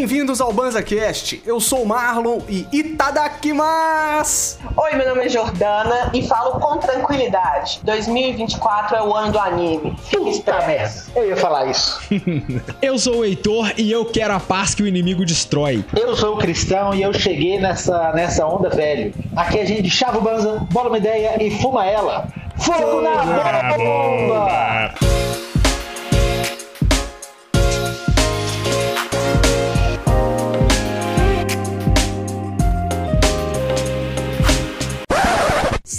bem-vindos ao BanzaCast. Eu sou o Marlon e Itadakimasu! Oi, meu nome é Jordana e falo com tranquilidade. 2024 é o ano do anime. Fique esperto. Eu ia falar isso. eu sou o Heitor e eu quero a paz que o inimigo destrói. Eu sou o Cristão e eu cheguei nessa, nessa onda, velho. Aqui a gente chava o Banza, bola uma ideia e fuma ela. Fogo, Fogo na, na bomba! bomba!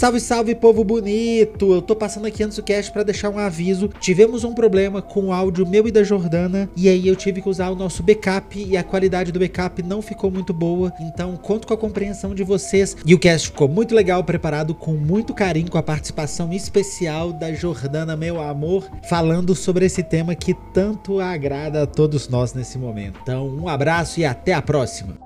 Salve, salve, povo bonito! Eu tô passando aqui antes do cast para deixar um aviso. Tivemos um problema com o áudio meu e da Jordana, e aí eu tive que usar o nosso backup e a qualidade do backup não ficou muito boa. Então, conto com a compreensão de vocês. E o cast ficou muito legal, preparado com muito carinho, com a participação especial da Jordana, meu amor, falando sobre esse tema que tanto agrada a todos nós nesse momento. Então, um abraço e até a próxima!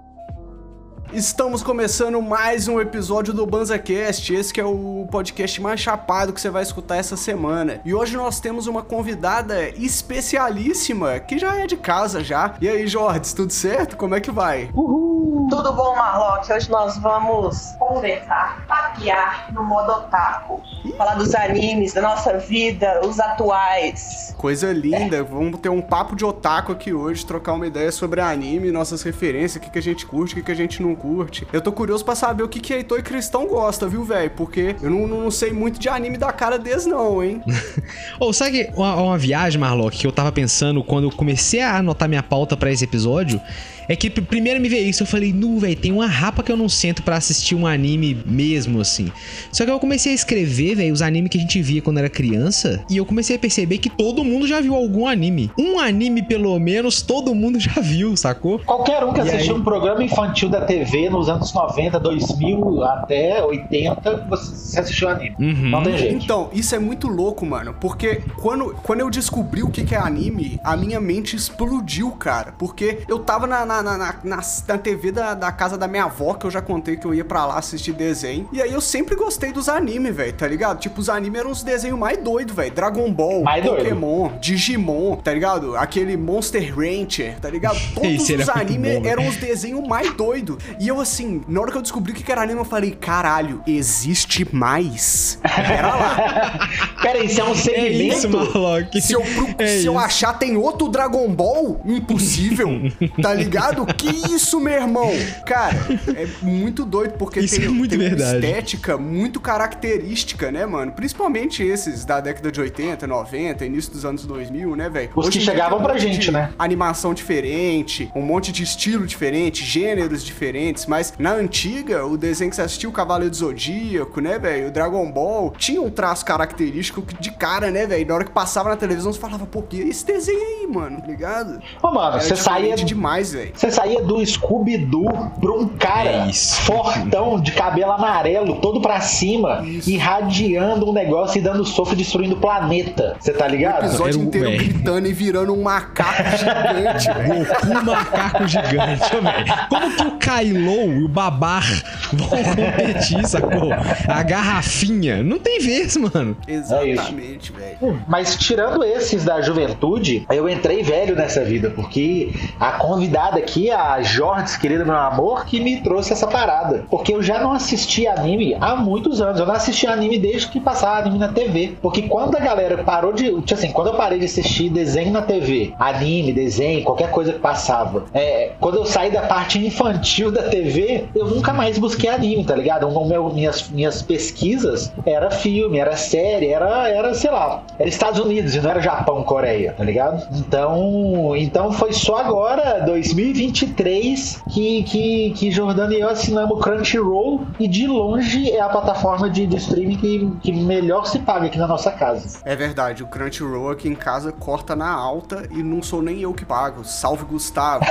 Estamos começando mais um episódio do BanzaCast, esse que é o podcast mais chapado que você vai escutar essa semana. E hoje nós temos uma convidada especialíssima, que já é de casa já. E aí, Jorge, tudo certo? Como é que vai? Uhul! Tudo bom, Marlock? Hoje nós vamos conversar, papear no modo otaku. Falar dos animes, da nossa vida, os atuais. Coisa linda, é. vamos ter um papo de otaku aqui hoje, trocar uma ideia sobre anime, nossas referências, o que, que a gente curte, o que, que a gente não curte. Eu tô curioso pra saber o que, que Heitor e Cristão gosta, viu, velho? Porque eu não, não, sei muito de anime da cara deles, não, hein? Ou oh, sabe uma, uma viagem, Marlock, que eu tava pensando quando eu comecei a anotar minha pauta para esse episódio? É que primeiro me veio isso, eu falei, nu, velho, tem uma rapa que eu não sento para assistir um anime mesmo, assim. Só que eu comecei a escrever, velho, os animes que a gente via quando era criança, e eu comecei a perceber que todo mundo já viu algum anime. Um anime, pelo menos, todo mundo já viu, sacou? Qualquer um que e assistiu aí... um programa infantil da TV nos anos 90, 2000 até 80, você assistiu anime. Uhum. Não tem jeito. Então, isso é muito louco, mano, porque quando, quando eu descobri o que, que é anime, a minha mente explodiu, cara. Porque eu tava na, na na, na, na, na TV da, da casa da minha avó, que eu já contei que eu ia pra lá assistir desenho. E aí eu sempre gostei dos animes, velho, tá ligado? Tipo, os animes eram os desenhos mais doidos, velho. Dragon Ball, mais Pokémon, doido. Digimon, tá ligado? Aquele Monster Rancher, tá ligado? Todos os animes eram os desenhos mais doidos. E eu, assim, na hora que eu descobri o que era anime, eu falei, caralho, existe mais. Pera lá. Pera aí, isso é um segmento? É isso, Se, eu, é se eu achar tem outro Dragon Ball, impossível, tá ligado? Ligado? Que isso, meu irmão? Cara, é muito doido, porque isso tem, é muito tem uma estética muito característica, né, mano? Principalmente esses da década de 80, 90, início dos anos 2000, né, velho? Os Hoje que chegavam pra gente, né? Animação diferente, um monte de estilo diferente, gêneros diferentes, mas na antiga, o desenho que você assistiu, o Cavaleiro do Zodíaco, né, velho? O Dragon Ball, tinha um traço característico de cara, né, velho? Na hora que passava na televisão, você falava, pô, que é esse desenho aí, mano? Tá ligado? Ô, mano, você saía demais, velho. Você saía do Scooby-Doo pra um cara é fortão, de cabelo amarelo, todo pra cima, isso. irradiando um negócio e dando sofro, destruindo o planeta. Você tá ligado? O episódio inteiro véio. gritando e virando um macaco gigante, velho. Um macaco gigante, velho. Como que o Kylo e o Babar vão competir, sacou? A garrafinha. Não tem vez, mano. Exatamente, é velho. Mas tirando esses da juventude, eu entrei velho nessa vida, porque a convidada aqui, a Jorge, querida meu amor, que me trouxe essa parada. Porque eu já não assisti anime há muitos anos. Eu não assisti anime desde que passava anime na TV. Porque quando a galera parou de. Tipo assim, quando eu parei de assistir desenho na TV, anime, desenho, qualquer coisa que passava, é, quando eu saí da parte infantil da TV, eu nunca mais busquei anime, tá ligado? Meu, minhas, minhas pesquisas era filme, era série, era, era, sei lá, era Estados Unidos e não era Japão, Coreia, tá ligado? Então, então foi só agora, 2020 2023 que, que, que Jordano e eu assinamos Crunchyroll e de longe é a plataforma de, de streaming que, que melhor se paga aqui na nossa casa. É verdade, o Crunchyroll aqui em casa corta na alta e não sou nem eu que pago. Salve Gustavo.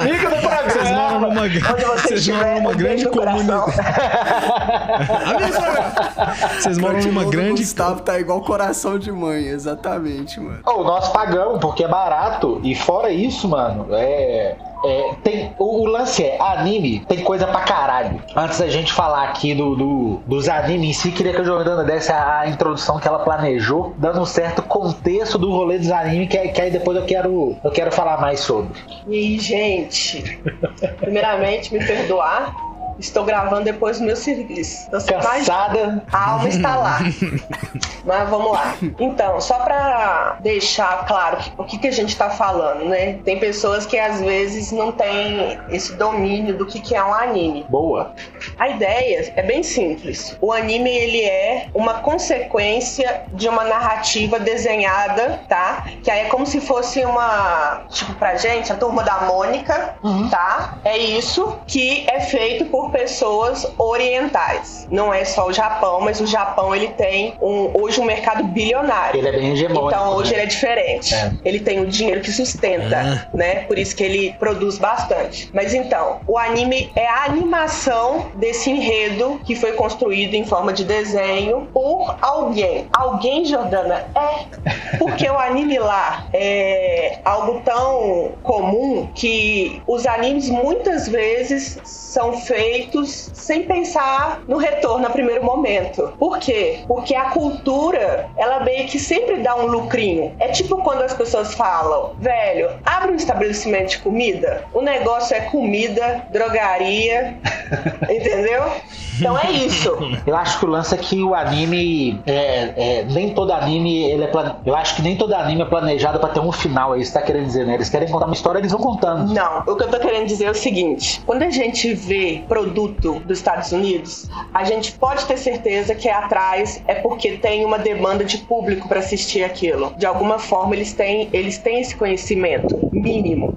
Amigo do programa. Vocês moram numa, vocês moram numa grande comunidade. Vocês moram numa grande. Gustavo tá igual coração de mãe, exatamente, mano. Oh, nós pagamos porque é barato e fora isso, mano, é é, tem, o, o lance é, anime tem coisa pra caralho. Antes da gente falar aqui do, do- dos animes em si, queria que a Jordana desse a, a introdução que ela planejou, dando um certo contexto do rolê dos animes, que, que aí depois eu quero, eu quero falar mais sobre. E, gente, primeiramente, me perdoar. Estou gravando depois do meu serviço. Então, Cansada. A alma está lá. Mas vamos lá. Então, só pra deixar claro o que, que a gente tá falando, né? Tem pessoas que às vezes não têm esse domínio do que, que é um anime. Boa. A ideia é bem simples. O anime ele é uma consequência de uma narrativa desenhada, tá? Que aí é como se fosse uma, tipo pra gente, a turma da Mônica, tá? É isso que é feito por pessoas orientais. Não é só o Japão, mas o Japão ele tem um, hoje um mercado bilionário. Ele é bem hegemônico. Então hoje né? ele é diferente. É. Ele tem o dinheiro que sustenta, né? Por isso que ele produz bastante. Mas então, o anime é a animação desse enredo que foi construído em forma de desenho por alguém. Alguém, Jordana? É. Porque o anime lá é algo tão comum que os animes muitas vezes são feitos sem pensar no retorno a primeiro momento. Por quê? Porque a cultura, ela meio que sempre dá um lucrinho. É tipo quando as pessoas falam, velho, abre um estabelecimento de comida, o negócio é comida, drogaria, entendeu? Então é isso. Eu acho que o lance é que o anime. É, é, nem todo anime. Ele é plane... Eu acho que nem todo anime é planejado pra ter um final. É isso que tá querendo dizer, né? Eles querem contar uma história, eles vão contando. Não, o que eu tô querendo dizer é o seguinte: quando a gente vê produto dos Estados Unidos, a gente pode ter certeza que é atrás é porque tem uma demanda de público pra assistir aquilo. De alguma forma eles têm, eles têm esse conhecimento mínimo.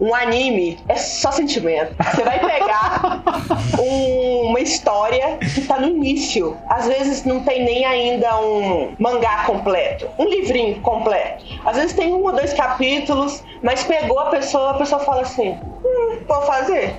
Um anime é só sentimento. Você vai pegar um- uma história que tá no início. Às vezes não tem nem ainda um mangá completo, um livrinho completo. Às vezes tem um ou dois capítulos, mas pegou a pessoa, a pessoa fala assim: hum, vou fazer.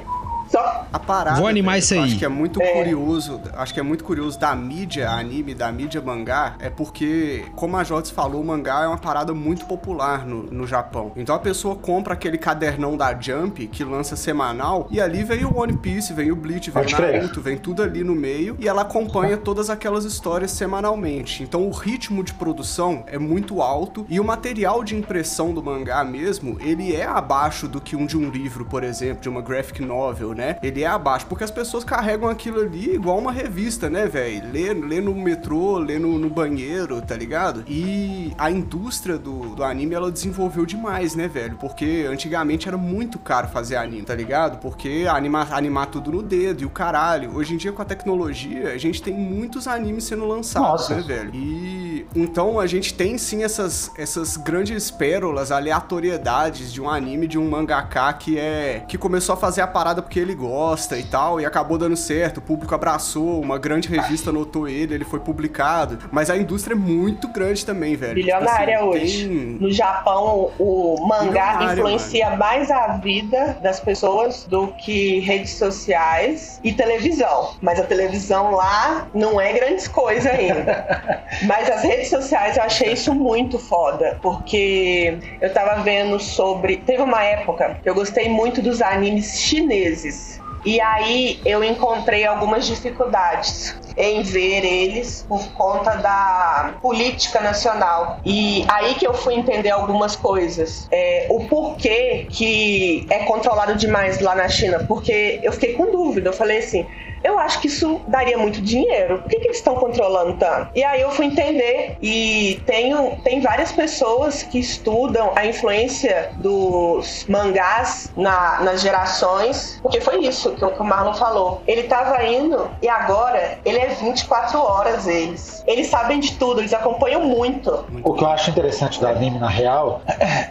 Só A parada. Vou animar isso aí. Acho que é muito curioso. Acho que é muito curioso da mídia anime, da mídia mangá, é porque, como a Jotes falou, o mangá é uma parada muito popular no, no Japão. Então a pessoa compra aquele cadernão da Jump que lança semanal e ali vem o One Piece, vem o Bleach, vem Pode o crer. Naruto, vem tudo ali no meio e ela acompanha todas aquelas histórias semanalmente. Então o ritmo de produção é muito alto e o material de impressão do mangá mesmo, ele é abaixo do que um de um livro, por exemplo, de uma graphic novel, né? Ele é abaixo, porque as pessoas carregam aquilo ali igual uma revista, né, velho? Lê, lê no metrô, lê no, no banheiro, tá ligado? E a indústria do, do anime, ela desenvolveu demais, né, velho? Porque antigamente era muito caro fazer anime, tá ligado? Porque animar, animar tudo no dedo e o caralho. Hoje em dia, com a tecnologia, a gente tem muitos animes sendo lançados, Nossa. né, velho? E então a gente tem sim essas, essas grandes pérolas, aleatoriedades de um anime, de um mangaka que é. que começou a fazer a parada porque ele gosta e tal, e acabou dando certo. O público abraçou, uma grande revista notou ele, ele foi publicado. Mas a indústria é muito grande também, velho. bilionária Tipo assim, hoje. tem- No Japão, o mangá influencia mais a vida das pessoas do que redes sociais e televisão. Mas a televisão lá não é grandes coisas ainda. Mas as redes sociais eu achei isso muito foda, porque eu tava vendo sobre. Teve uma época que eu gostei muito dos animes chineses. E aí eu encontrei algumas dificuldades em ver eles por conta da política nacional. E aí que eu fui entender algumas coisas. É, o porquê que é controlado demais lá na China. Porque eu fiquei com dúvida. Eu falei assim. Eu acho que isso daria muito dinheiro. Por que, que eles estão controlando tanto? E aí eu fui entender. E tenho, tem várias pessoas que estudam a influência dos mangás na- nas gerações. Porque foi isso que o, Marlon falou. Ele tava indo e agora ele é 24 horas eles. Eles sabem de tudo, eles acompanham muito. O que eu acho interessante do anime, na real,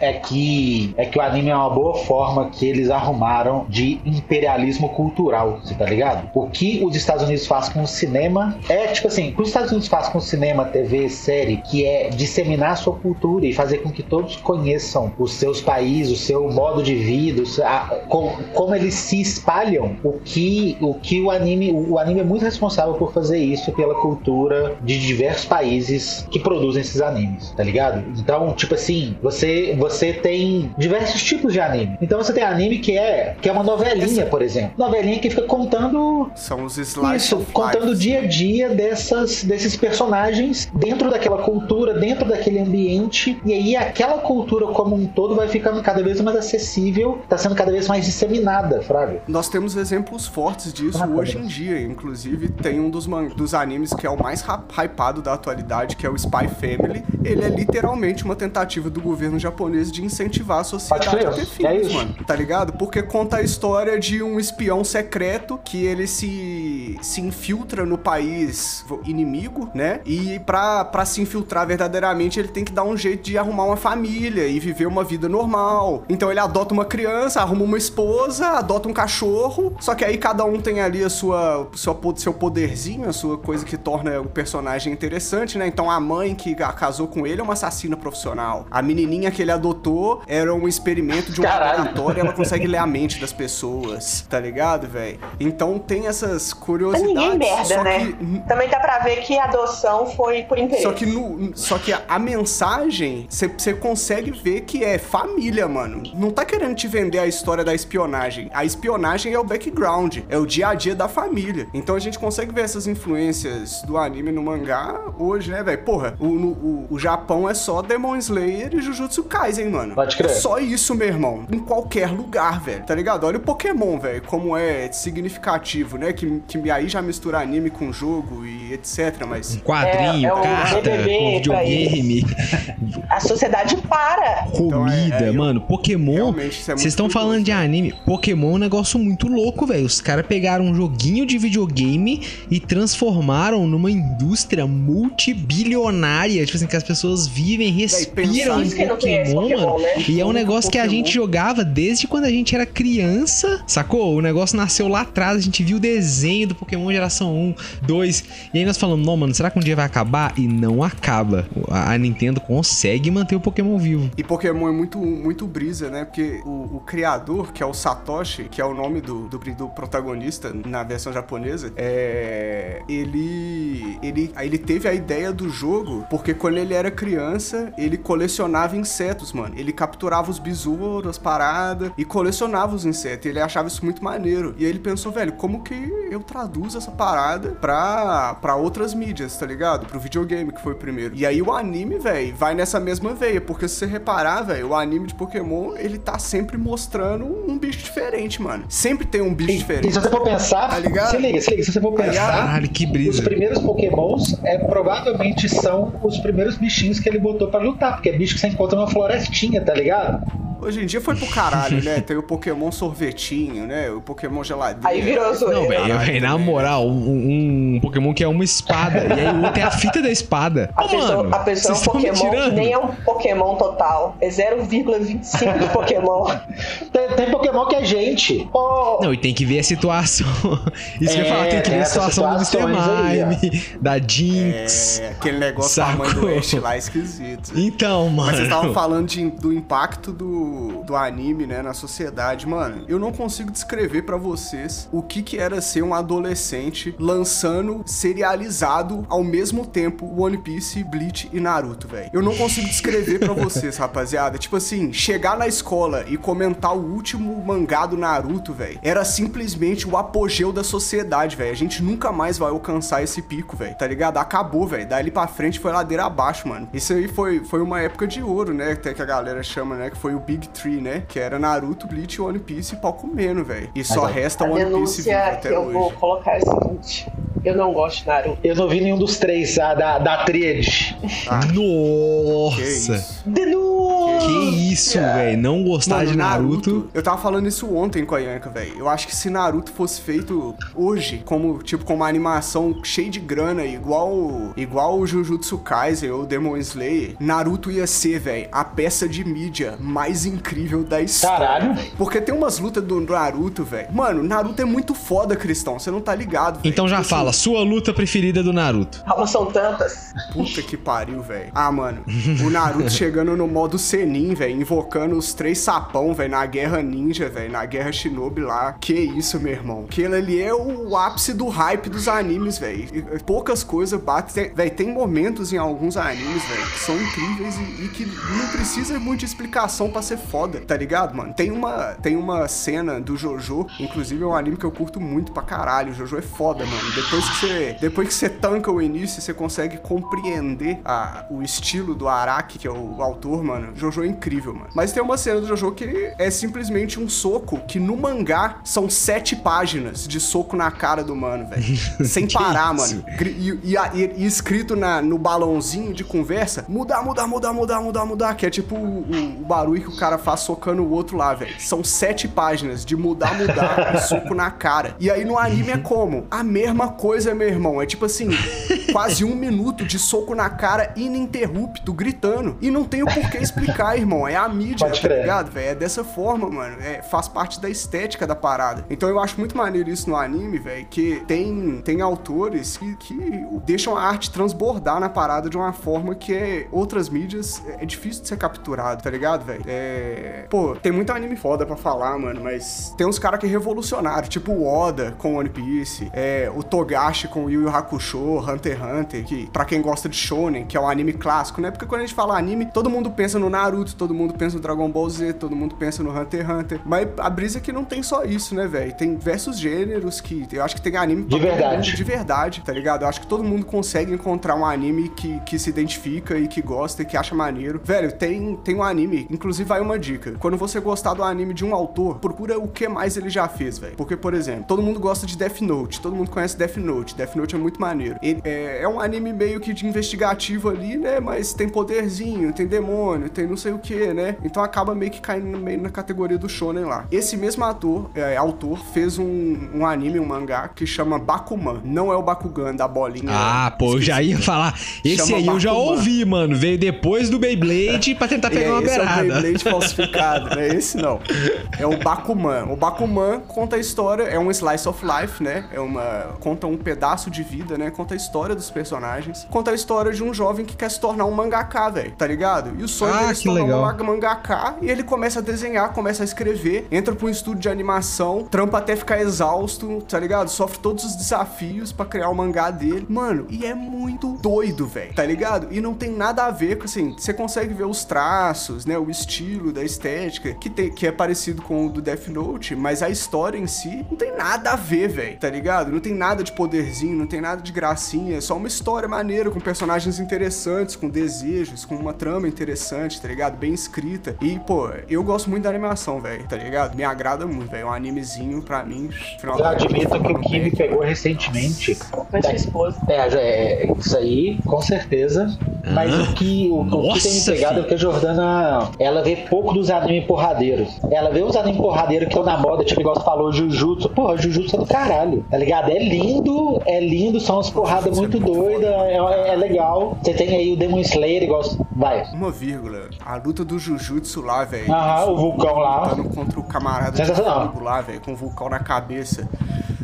é que, é que o anime é uma boa forma que eles arrumaram de imperialismo cultural, você tá ligado? Porque que os Estados Unidos faz com o cinema é, tipo assim, o que os Estados Unidos faz com o cinema, TV, série, que é disseminar a sua cultura e fazer com que todos conheçam os seus países, o seu modo de vida, a- com- como eles se espalham, o que o, que o anime, o anime é muito responsável por fazer isso pela cultura de diversos países que produzem esses animes, tá ligado? Então, tipo assim, você você tem diversos tipos de anime. Então você tem anime que é que é uma novelinha, por exemplo. Novelinha que fica contando São os slides isso, contando o dia a dia dessas, desses personagens dentro daquela cultura, dentro daquele ambiente. E aí aquela cultura como um todo vai ficando cada vez mais acessível, tá sendo cada vez mais disseminada, Fraga. Nós temos exemplos fortes disso Ah, hoje em dia. Inclusive, tem um dos, dos animes que é o mais hypado da atualidade, que é o Spy Family. Ele é literalmente uma tentativa do governo japonês de incentivar a sociedade a ter filhos, é isso. mano. Tá ligado? Porque conta a história de um espião secreto que ele se, se infiltra no país inimigo, né? E pra, pra se infiltrar verdadeiramente, ele tem que dar um jeito de arrumar uma família e viver uma vida normal. Então ele adota uma criança, arruma uma esposa, adota um cachorro, só que aí cada um tem ali a sua, sua seu poderzinho, a sua coisa que torna o personagem interessante, né? Então a mãe que casou com ele é uma assassina profissional. A menininha que ele adotou era um experimento de um Caralho. laboratório, ela consegue ler a mente das pessoas, tá ligado, velho? Então tem essas Mas curiosidades. ninguém merda, só né? que Também dá pra ver que a adoção foi por interesse. só que, no, só que a, a mensagem, você consegue ver que é família, mano. Não tá querendo te vender a história da espionagem. A espionagem é o background, é o dia a dia da família. Então a gente consegue ver essas influências do anime no mangá hoje, né, velho? Porra, o, no- o, o Japão é só Demon Slayer e Jujutsu Kaisen, mano. Pode crer. É só isso, meu irmão. Em qualquer lugar, velho. Tá ligado? Olha o Pokémon, velho. Como é significativo, né? Que, que aí já mistura anime com jogo e etc. Mas Um quadrinho, É, é o carta, pra videogame, A sociedade para. comida, é, é, eu- mano. Pokémon. É Vocês estão falando de anime. Pokémon é um negócio muito louco, velho. Os caras pegaram um joguinho de videogame e transformaram numa indústria multibilionária. Tipo assim, que as pessoas vivem, respiram conhece Pokémon, Pokémon, mano. né? E é um negócio que a gente jogava desde quando a gente era criança, sacou? O negócio nasceu lá atrás, a gente viu o desenho do Pokémon geração 1, 2. E aí nós falamos, não, mano, será que um dia vai acabar? E não acaba. A a Nintendo consegue manter o Pokémon vivo. E Pokémon é muito, muito brisa, né? Porque o, o criador, que é o Satoshi, que é o nome do, do, do protagonista na versão japonesa, é. Ele. Ele, ele teve a ideia do jogo porque quando ele era criança, ele colecionava insetos, mano. Ele capturava os besouros, as paradas e colecionava os insetos. Ele achava isso muito maneiro. E aí ele pensou, velho, como que eu traduzo essa parada pra, pra outras mídias, tá ligado? Pro videogame, que foi o primeiro. E aí o anime, velho, vai nessa mesma veia. Porque se você reparar, velho, o anime de Pokémon, ele tá sempre mostrando um bicho diferente, mano. Sempre tem um bicho E, e diferente. se você for pensar, Tá ligado? se liga, se liga, se você for pensar, Caralho, que os brisa. primeiros pokémons é, provavelmente são os primeiros bichinhos que ele botou pra lutar, porque é bicho que você encontra numa florestinha, tá ligado? Hoje em dia foi pro caralho, né? Tem o Pokémon sorvetinho, né? O Pokémon geladeira. Aí virou zoeira. Não, velho, na também. moral, um, um Pokémon que é uma espada, e aí o outro é a fita da espada. A Ô, pessoa, mano, a pessoa é um Pokémon nem é um Pokémon total. É 0,25 de Pokémon. Tem, tem Pokémon que é gente. Ô, Não, e tem que ver a situação. Isso que eu ia É, falar, tem que tem ver a essas situação do Mr. Mime, da Jinx. É, aquele negócio da mãe do? Ash lá é esquisito. Então, mano. Mas vocês estavam falando de- do impacto do, do anime, né, na sociedade. Mano, eu não consigo descrever pra vocês o que que era ser um adolescente lançando serializado ao mesmo tempo One Piece, Bleach e Naruto, velho. Eu não consigo descrever pra vocês, rapaziada. Tipo assim, chegar na escola e comentar o último mangá do Naruto, velho, era simplesmente o apogeu da sociedade, velho. A gente nunca mais vai alcançar esse pico, velho. Tá ligado? Acabou, velho. Dali pra frente foi ladeira abaixo, mano. Isso aí foi, foi uma época de ouro, né? Até que a galera chama, né? Que foi o Big Three, né? Que era Naruto, Bleach, One Piece e pau comendo, velho. E só Mas, resta One Piece vivo denúncia que até eu vou hoje. colocar é a seguinte. Eu não gosto de Naruto. Eu não vi nenhum dos três a, da, da tríade. Ah, Nossa. Denúncia! Que isso, velho. Não gostar Mano, de Naruto. Eu tava falando isso ontem com a Yanka, velho. Eu acho que se Naruto fosse feito hoje, como tipo com uma animação cheia de grana, igual igual o Jujutsu Kaisen ou Demon Slayer, Naruto ia ser, velho, a peça de mídia mais incrível da história. Caralho. Porque tem umas lutas do Naruto, velho. Mano, Naruto é muito foda, Cristão. Você não tá ligado, velho. Então já Tipo fala, sua luta preferida do Naruto. Calma, são tantas. Puta que pariu, velho. Ah, mano. O Naruto chegando no modo Velho. Invocando os três sapão, velho. Na guerra ninja, velho. Na guerra shinobi lá. Que isso, meu irmão. Aquele ali é o ápice do hype dos animes, velho. Poucas coisas batem. Velho, tem momentos em alguns animes, velho, que são incríveis e, e que não precisa muita explicação pra ser foda, tá ligado, mano? Tem uma, tem uma cena do Jojo, inclusive é um anime que eu curto muito pra caralho. O Jojo é foda, mano. Depois que você, depois que você tanca o início, você consegue compreender a- o estilo do Araki, que é o, autor, mano. Jojo é incrível, mano. Mas tem uma cena do Jojo que é simplesmente um soco que no mangá são sete páginas de soco na cara do mano, velho. Sem parar, mano. E, e e- e escrito na, no balãozinho de conversa, mudar, mudar, mudar, mudar, mudar, mudar, que é tipo o, o- o barulho que o cara faz socando o outro lá, velho. São sete páginas de mudar, mudar, soco na cara. E aí no anime é como? A mesma coisa, meu irmão. É tipo assim, quase um minuto de soco na cara ininterrupto, gritando. E não tem o porquê explicar, irmão. É a mídia, Pode tá crer. ligado, velho? É dessa forma, mano. É, faz parte da estética da parada. Então eu acho muito maneiro isso no anime, velho, que tem, tem autores que, que deixam a arte transbordar na parada de uma forma que é, outras mídias é difícil de ser capturado, tá ligado, velho? É... Pô, tem muito anime foda pra falar, mano, mas tem uns caras que revolucionaram, tipo o Oda com One Piece, é, o Togashi com Yu Yu Hakusho, Hunter x Hunter, que pra quem gosta de shonen, que é um anime clássico, né? Porque quando a gente fala anime, todo mundo pensa no Naruto, todo mundo pensa no Dragon Ball Z, todo mundo pensa no Hunter x Hunter. Mas a brisa é que não tem só isso, né, velho? Tem diversos gêneros que eu acho que tem anime De verdade. de verdade, tá ligado? Eu acho que todo mundo consegue encontrar um anime que, que se identifica e que gosta e que acha maneiro. Velho, tem, tem um anime, inclusive vai uma dica. Quando você gostar do anime de um autor, procura o que mais ele já fez, velho. Porque, por exemplo, todo mundo gosta de Death Note, todo mundo conhece Death Note. Death Note é muito maneiro. Ele é, é um anime meio que de investigativo ali, né? Mas tem poderzinho, tem demônio, tem não sei o que, né? Então acaba meio que caindo meio na categoria do shonen lá. Esse mesmo ator, é, autor, fez um, um anime, um mangá que chama Bakuman. Não é o Bakugan da bolinha. Ah, pô, eu já ia falar. Esse Chama aí eu já Bakuman. ouvi, mano. Veio depois do Beyblade pra tentar pegar é, uma esse é o beirada. Beyblade falsificado, né? Esse não. É o Bakuman. O Bakuman conta a história, é um slice of life, né? É uma conta um pedaço de vida, né? Conta a história dos personagens. Conta a história de um jovem que quer se tornar um mangaka, velho. Tá ligado? E o sonho Ah, dele é se legal. um manga- mangaka e ele começa a desenhar, começa a escrever, entra pra um estúdio de animação, trampa até ficar exausto, tá ligado? Sofre todos os desafios pra criar o mangá dele. Mano, e é muito doido, velho, tá ligado? E não tem nada a ver com, assim, você consegue ver os traços, né? O estilo da estética, que, tem, que é parecido com o do Death Note, mas a história em si não tem nada a ver, velho, tá ligado? Não tem nada de poderzinho, não tem nada de gracinha, é só uma história maneira, com personagens interessantes, com desejos, com uma trama interessante, tá ligado? Bem escrita. E, pô, eu gosto muito da animação, velho, tá ligado? Me agrada muito, velho. Um animezinho, pra mim, final Eu admito que o que me pegou recentemente. Foi sua esposa. É, é, isso aí, com certeza. Mas o que, o, o que tem me pegado filho. é que a Jordana, ela vê pouco dos anime porradeiros. Ela vê os anime porradeiros que estão na moda, tipo, igual você falou, Jujutsu. Porra, Jujutsu é do caralho, tá ligado? É lindo, é lindo, são umas porradas muito doidas, é, é- é legal. Você tem aí o Demon Slayer, igual. Vai. Uma vírgula. A luta do Jujutsu lá, velho. Aham, o vulcão lá. Lutando contra o camarada fogo lá, velho, com o vulcão na cabeça.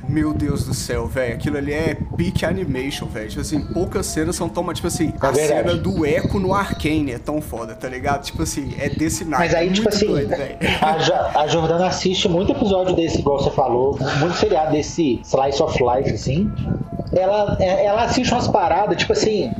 Meu Deus do céu, velho. Aquilo ali é peak animation, velho. Tipo assim, poucas cenas são tão. Tipo assim, a É verdade. cena do eco no Arcane é tão foda, tá ligado? Tipo assim, é desse naipe. Mas aí, é tipo assim, doido, a, a Jordana assiste muito episódio desse, igual você falou, muito seriado desse Slice of Life, assim. Ela, é- ela assiste umas paradas, tipo assim.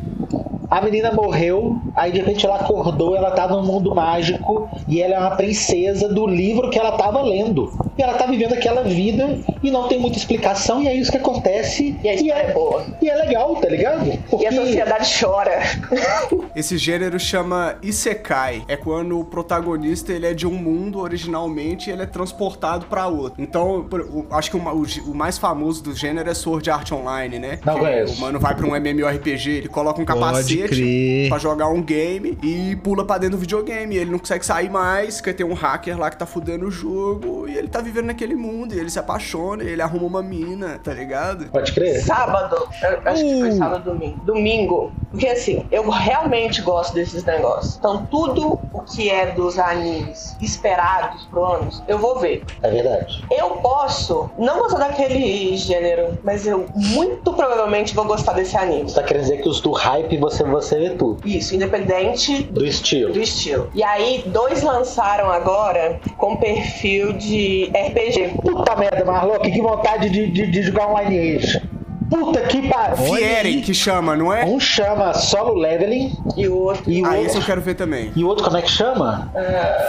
A menina morreu, aí de repente ela acordou, ela tá num mundo mágico e ela é uma princesa do livro que ela tava lendo. e ela tá vivendo aquela vida e não tem muita explicação, e é isso que acontece. E a história é boa. E é legal, tá ligado? E a sociedade chora. Esse gênero chama Isekai. É quando o protagonista ele é de um mundo originalmente e ele é transportado pra outro. Então, acho que o, mais famoso do gênero é Sword Art Online, né? Não conheço. O mano vai pra um MMORPG, ele coloca um Pode capacete crer. pra jogar um game e pula pra dentro do videogame. Ele não consegue sair mais, porque tem um hacker lá que tá fudendo o jogo e ele tá vivendo naquele mundo. E ele se apaixona, e ele arruma uma mina, tá ligado? Pode crer? Sábado, eu acho que foi Uh. sábado ou domingo. Domingo. Porque assim, eu realmente gosto desses negócios. Então, tudo o que é dos animes esperados pro anos, eu vou ver. É verdade. Eu posso não gostar daquele gênero, mas eu muito provavelmente vou gostar desse anime. Você tá querendo dizer que os do hype você, você vê tudo. Isso, independente do Do estilo. do estilo. E aí, dois lançaram agora com perfil de RPG. Puta merda, Marlock, que vontade de, de, de jogar online Age. Puta que pariu. Fieren, que chama, não é? Um chama solo leveling E o outro. e o, Ah, esse eu outro, quero ver também. e o outro como é que chama?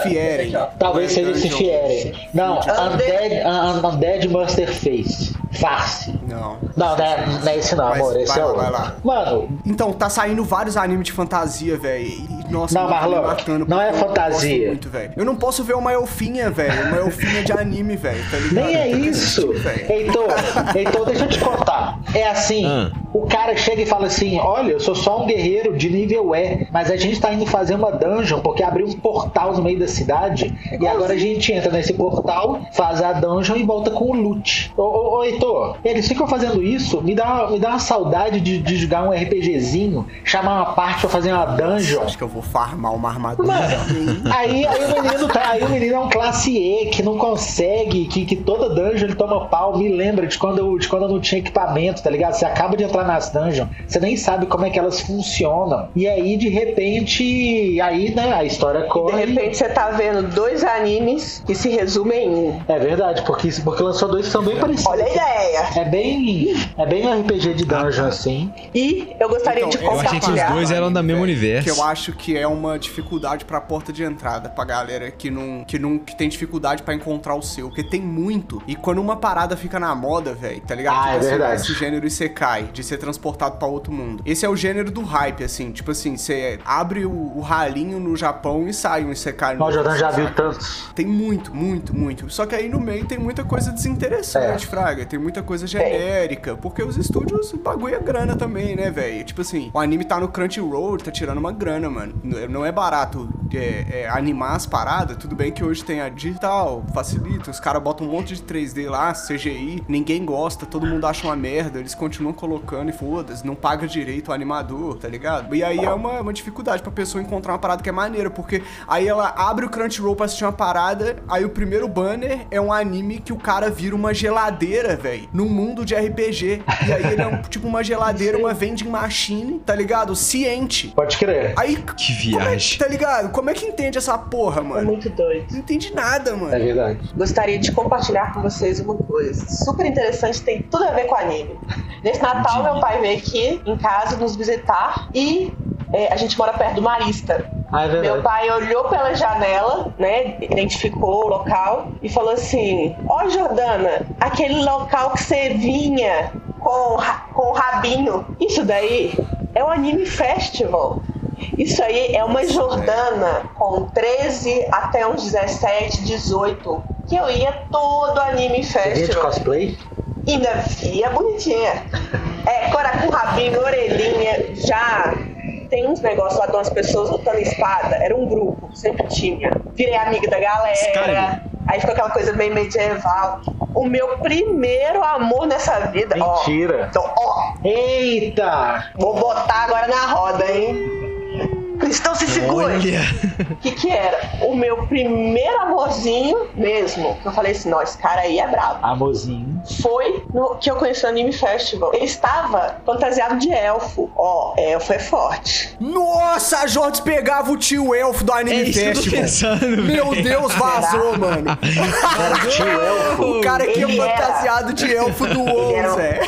Fieren. Talvez seja esse. Fieren. Não, Undead- Un- Undead Master Face. Face. Não. Não, não é, não é esse não, Mas amor. Esse vai é lá, o. vai lá. Mano, Então, tá saindo vários animes de fantasia, velho. Nossa, Não, eu Marlon, matando não é eu fantasia. gosto muito, velho. Eu não posso ver uma elfinha, velho. Uma elfinha de anime, velho. Tá ligado? nem é Eu que isso. Heitor, Heitor, deixa eu te contar. É assim, Ah. o cara chega e fala assim, olha, eu sou só um guerreiro de nível E, mas a gente tá indo fazer uma dungeon porque abriu um portal no meio da cidade e agora a gente entra nesse portal, faz a dungeon e volta com o loot. Ô, ô, ô Heitor, eles ficam fazendo isso, me dá, me dá uma saudade de, de jogar um RPGzinho, chamar uma parte pra fazer uma dungeon. Acho que eu vou farmar uma armadura. Mano, aí, aí o menino tá, aí o menino é um classe E que não consegue, que, que toda dungeon ele toma pau. Me lembra de quando, eu, de quando eu não tinha equipamento, tá ligado? Você acaba de entrar nas dungeons, você nem sabe como é que elas funcionam. E aí, de repente, aí, né, a história De corre. repente você tá vendo dois animes que se resumem em um. É verdade, porque, porque lançou dois que são bem parecidos. Olha a ideia! É bem, é bem um RPG de dungeon assim. E eu gostaria Então, de eu Eu achei que os dois eram da mesmo universo. Que eu acho que é uma dificuldade pra porta de entrada pra galera que não que não que tem dificuldade pra encontrar o seu, porque tem muito. E quando uma parada fica na moda, velho, tá ligado? Ah, tipo é assim, verdade. esse gênero Isekai, de ser transportado pra outro mundo. Esse é o gênero do hype, assim, tipo assim, você abre o, o ralinho no Japão e sai um Isekai. O novo, Jordan já viu tantos. Tem muito, muito, muito. Só que aí no meio tem muita coisa desinteressante, É. Fraga. Tem muita coisa genérica. Porque os estúdios, bagulho grana também, né, velho? Tipo assim, o anime tá no Crunchyroll, tá tirando uma grana, mano. Não é barato é, é, animar as paradas. Tudo bem que hoje tem a digital, facilita. Os caras botam um monte de 3D lá, CGI. Ninguém gosta, todo mundo acha uma merda. Eles continuam colocando e foda-se. Não paga direito o animador, tá ligado? E aí é uma, uma dificuldade pra pessoa encontrar uma parada que é maneira. Porque aí ela abre o Crunchyroll pra assistir uma parada. Aí o primeiro banner é um anime que o cara vira uma geladeira, velho. Num mundo de RPG. E aí ele é um, tipo uma geladeira, uma vending machine, tá ligado? Ciente. Pode crer. Aí. Que é- viagem. tá ligado? Como é que entende essa porra, É mano? muito doido. Não entende nada, É mano. verdade. Gostaria de compartilhar com vocês uma coisa super interessante, tem tudo a ver com anime. Nesse Natal, meu pai veio aqui em casa nos visitar e é, a gente mora perto do Marista. Ah, é Meu verdade. pai olhou pela janela, né? Identificou o local e falou assim: Ó, Jordana, aquele local que você vinha com, com o rabinho, isso daí é o Anime Festival. Isso aí é uma Jordana com 13 até uns 17, 18. Que eu ia todo Anime Você vinha de Festival. cosplay? Ainda via bonitinha. É, cora com rabinho, orelhinha, já. Tem uns negócios lá de umas pessoas lutando espada. Era um grupo, sempre tinha. Virei amiga da galera. Aí ficou aquela coisa meio medieval. O meu primeiro amor nessa vida. ó, Mentira. então, ó, Eita! vou botar agora na roda, hein? Cristão se segura. O que que era? O meu primeiro amorzinho mesmo. Que eu falei assim, não, esse cara aí é brabo Amorzinho. foi no que eu conheci no Anime Festival. Ele estava fantasiado de elfo. Ó, elfo é forte. Nossa, a Jordes pegava o tio elfo do É Anime isso que eu tô Festival. pensando, Meu velho. Deus, vazou, mano. Era tio elfo. O cara que é fantasiado de elfo do WoW, um- Zé.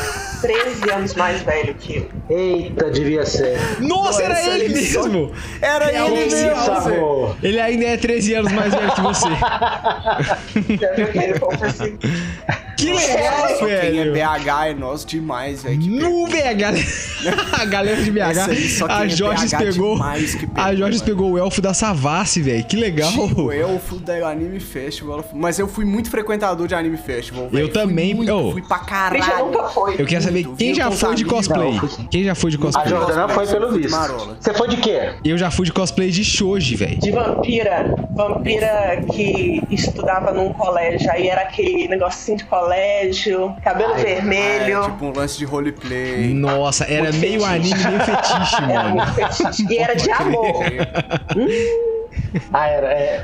13 anos mais velho que eu. Eita, devia ser. Nossa, era ele mesmo! Era ele Isso, mesmo. amor. Ele ainda é 13 anos mais velho que você. Assim? Que legal, Quem é velho! BH é nosso demais, velho. que No BH, a galera de aí, BH, só quem a é Jorge BH pegou, demais que pegou, a Jorge mano. pegou o elfo da Savassi, velho, que legal. O elfo da Anime Festival. Mas eu fui muito frequentador de Anime Festival. velho. Eu também, Fui, muito, oh. fui pra caralho. nunca foi. Eu quero saber Muito. quem já foi de cosplay. Quem já foi de A cosplay? Jordana foi pelo visto. marola. Você foi de quê? Eu já fui de cosplay de Shoji, velho. De vampira. Vampira que estudava num colégio. Aí era aquele negocinho de colégio, cabelo Ai, vermelho. É, tipo um lance de roleplay. Nossa, era Muito meio fetiche. anime, meio fetiche, Era mano. muito fetiche. E era de amor. Ah, era. É...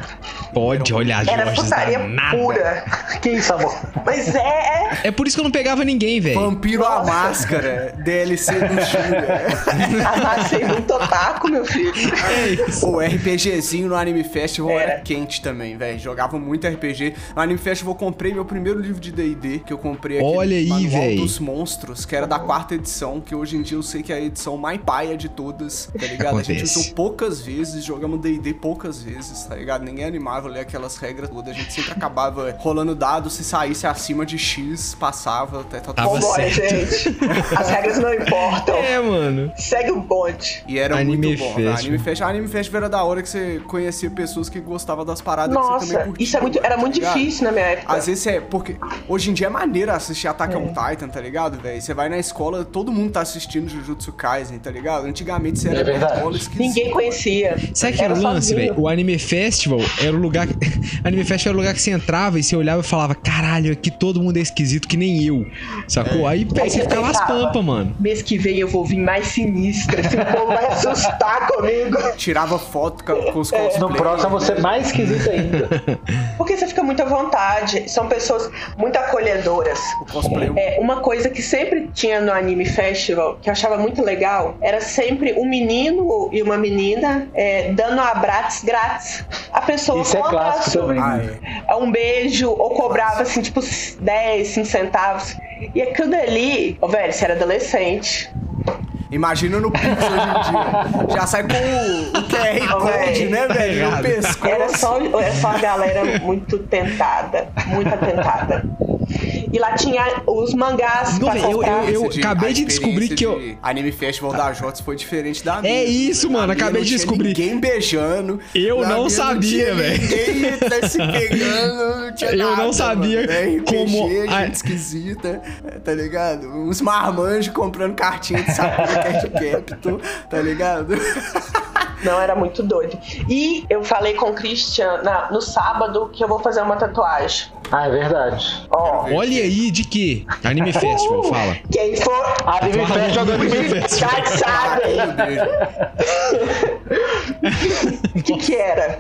Pode, olha a Era Jorge putaria danada. pura. Que isso, amor? Mas é. É por isso que eu não pegava ninguém, velho. Vampiro a Máscara, DLC do Júlia. Amassei muito otaku, meu filho. É isso. O RPGzinho no Anime Festival era, Era. quente também, velho. Jogava muito RPG. No Anime Festival eu comprei meu primeiro livro de D&D, que eu comprei aquele Olha aí, véi. dos Monstros, que era da quarta edição, que hoje em dia eu sei que é a edição mais paia de todas, tá ligado? A gente Acontece. usou poucas vezes, jogamos D&D poucas vezes, tá ligado? Ninguém animava ler aquelas regras todas. A gente sempre acabava rolando dados, se saísse acima de X, passava até tá Tava Vambora, gente. As regras não importam. É, mano. Segue o bonde. E era Anime muito bom. Festival. Anime Festival. Anime Festival era da hora que você conhecia pessoas que gostavam das paradas que você também Nossa, curtia. isso é muito, era muito tá ligado? difícil na minha época. Às vezes é porque hoje em dia é maneiro assistir Attack on Titan, tá ligado, velho? Você vai na escola, todo mundo tá assistindo Jujutsu Kaisen, tá ligado? Antigamente você era É verdade. escola. Ninguém conhecia. Sabe que era o Era lance, velho? O Anime Festival era o lugar. Anime Festival era o lugar que você entrava e você olhava e falava: caralho, aqui todo mundo é esquisito que nem eu. Sacou? Aí, Aí você você ficava as pampas, mano. Mês que vem eu vou vir mais sinistra. Esse povo vai assustar comigo. Tirava foto com, com os cosplays. No próximo você é mais esquisito ainda. Porque você fica muito à vontade. São pessoas muito acolhedoras. O cosplay. É, uma coisa que sempre tinha no Anime Festival, que eu achava muito legal, era sempre um menino e uma menina é, dando abraços grátis. A pessoa Isso é com um clássico abraço, também. Ah, né? é. é um beijo, ou cobrava assim, tipo, 10, 5 centavos. E aquilo dali, ô velho, você era adolescente. Imagina no Pix hoje em dia. Já sai com o, o QR Code, né, velho? No pescoço. Era só, era só a galera muito tentada. Muito atentada. E lá tinha os mangás Não, eu- eu- Esse acabei de descobrir que eu- de Anime Festival da Jots foi diferente da minha. É isso, Na mano, acabei de descobrir. Ninguém beijando. Eu não sabia, velho. Ninguém tá se pegando, não tinha Eu não sabia mano. É RPG, como a- gente esquisita, tá ligado? Uns marmanjos comprando cartinha de Sakura Cat Captor, tá ligado? Não, era muito doido. E eu falei com o Christian na- no sábado que eu vou fazer uma tatuagem. Ah, é verdade. Ó, Olha aí, de quê? Anime Festival, fala. quem for Anime Fala Festival do Anime 2020. Festival. já sabe o que, que era.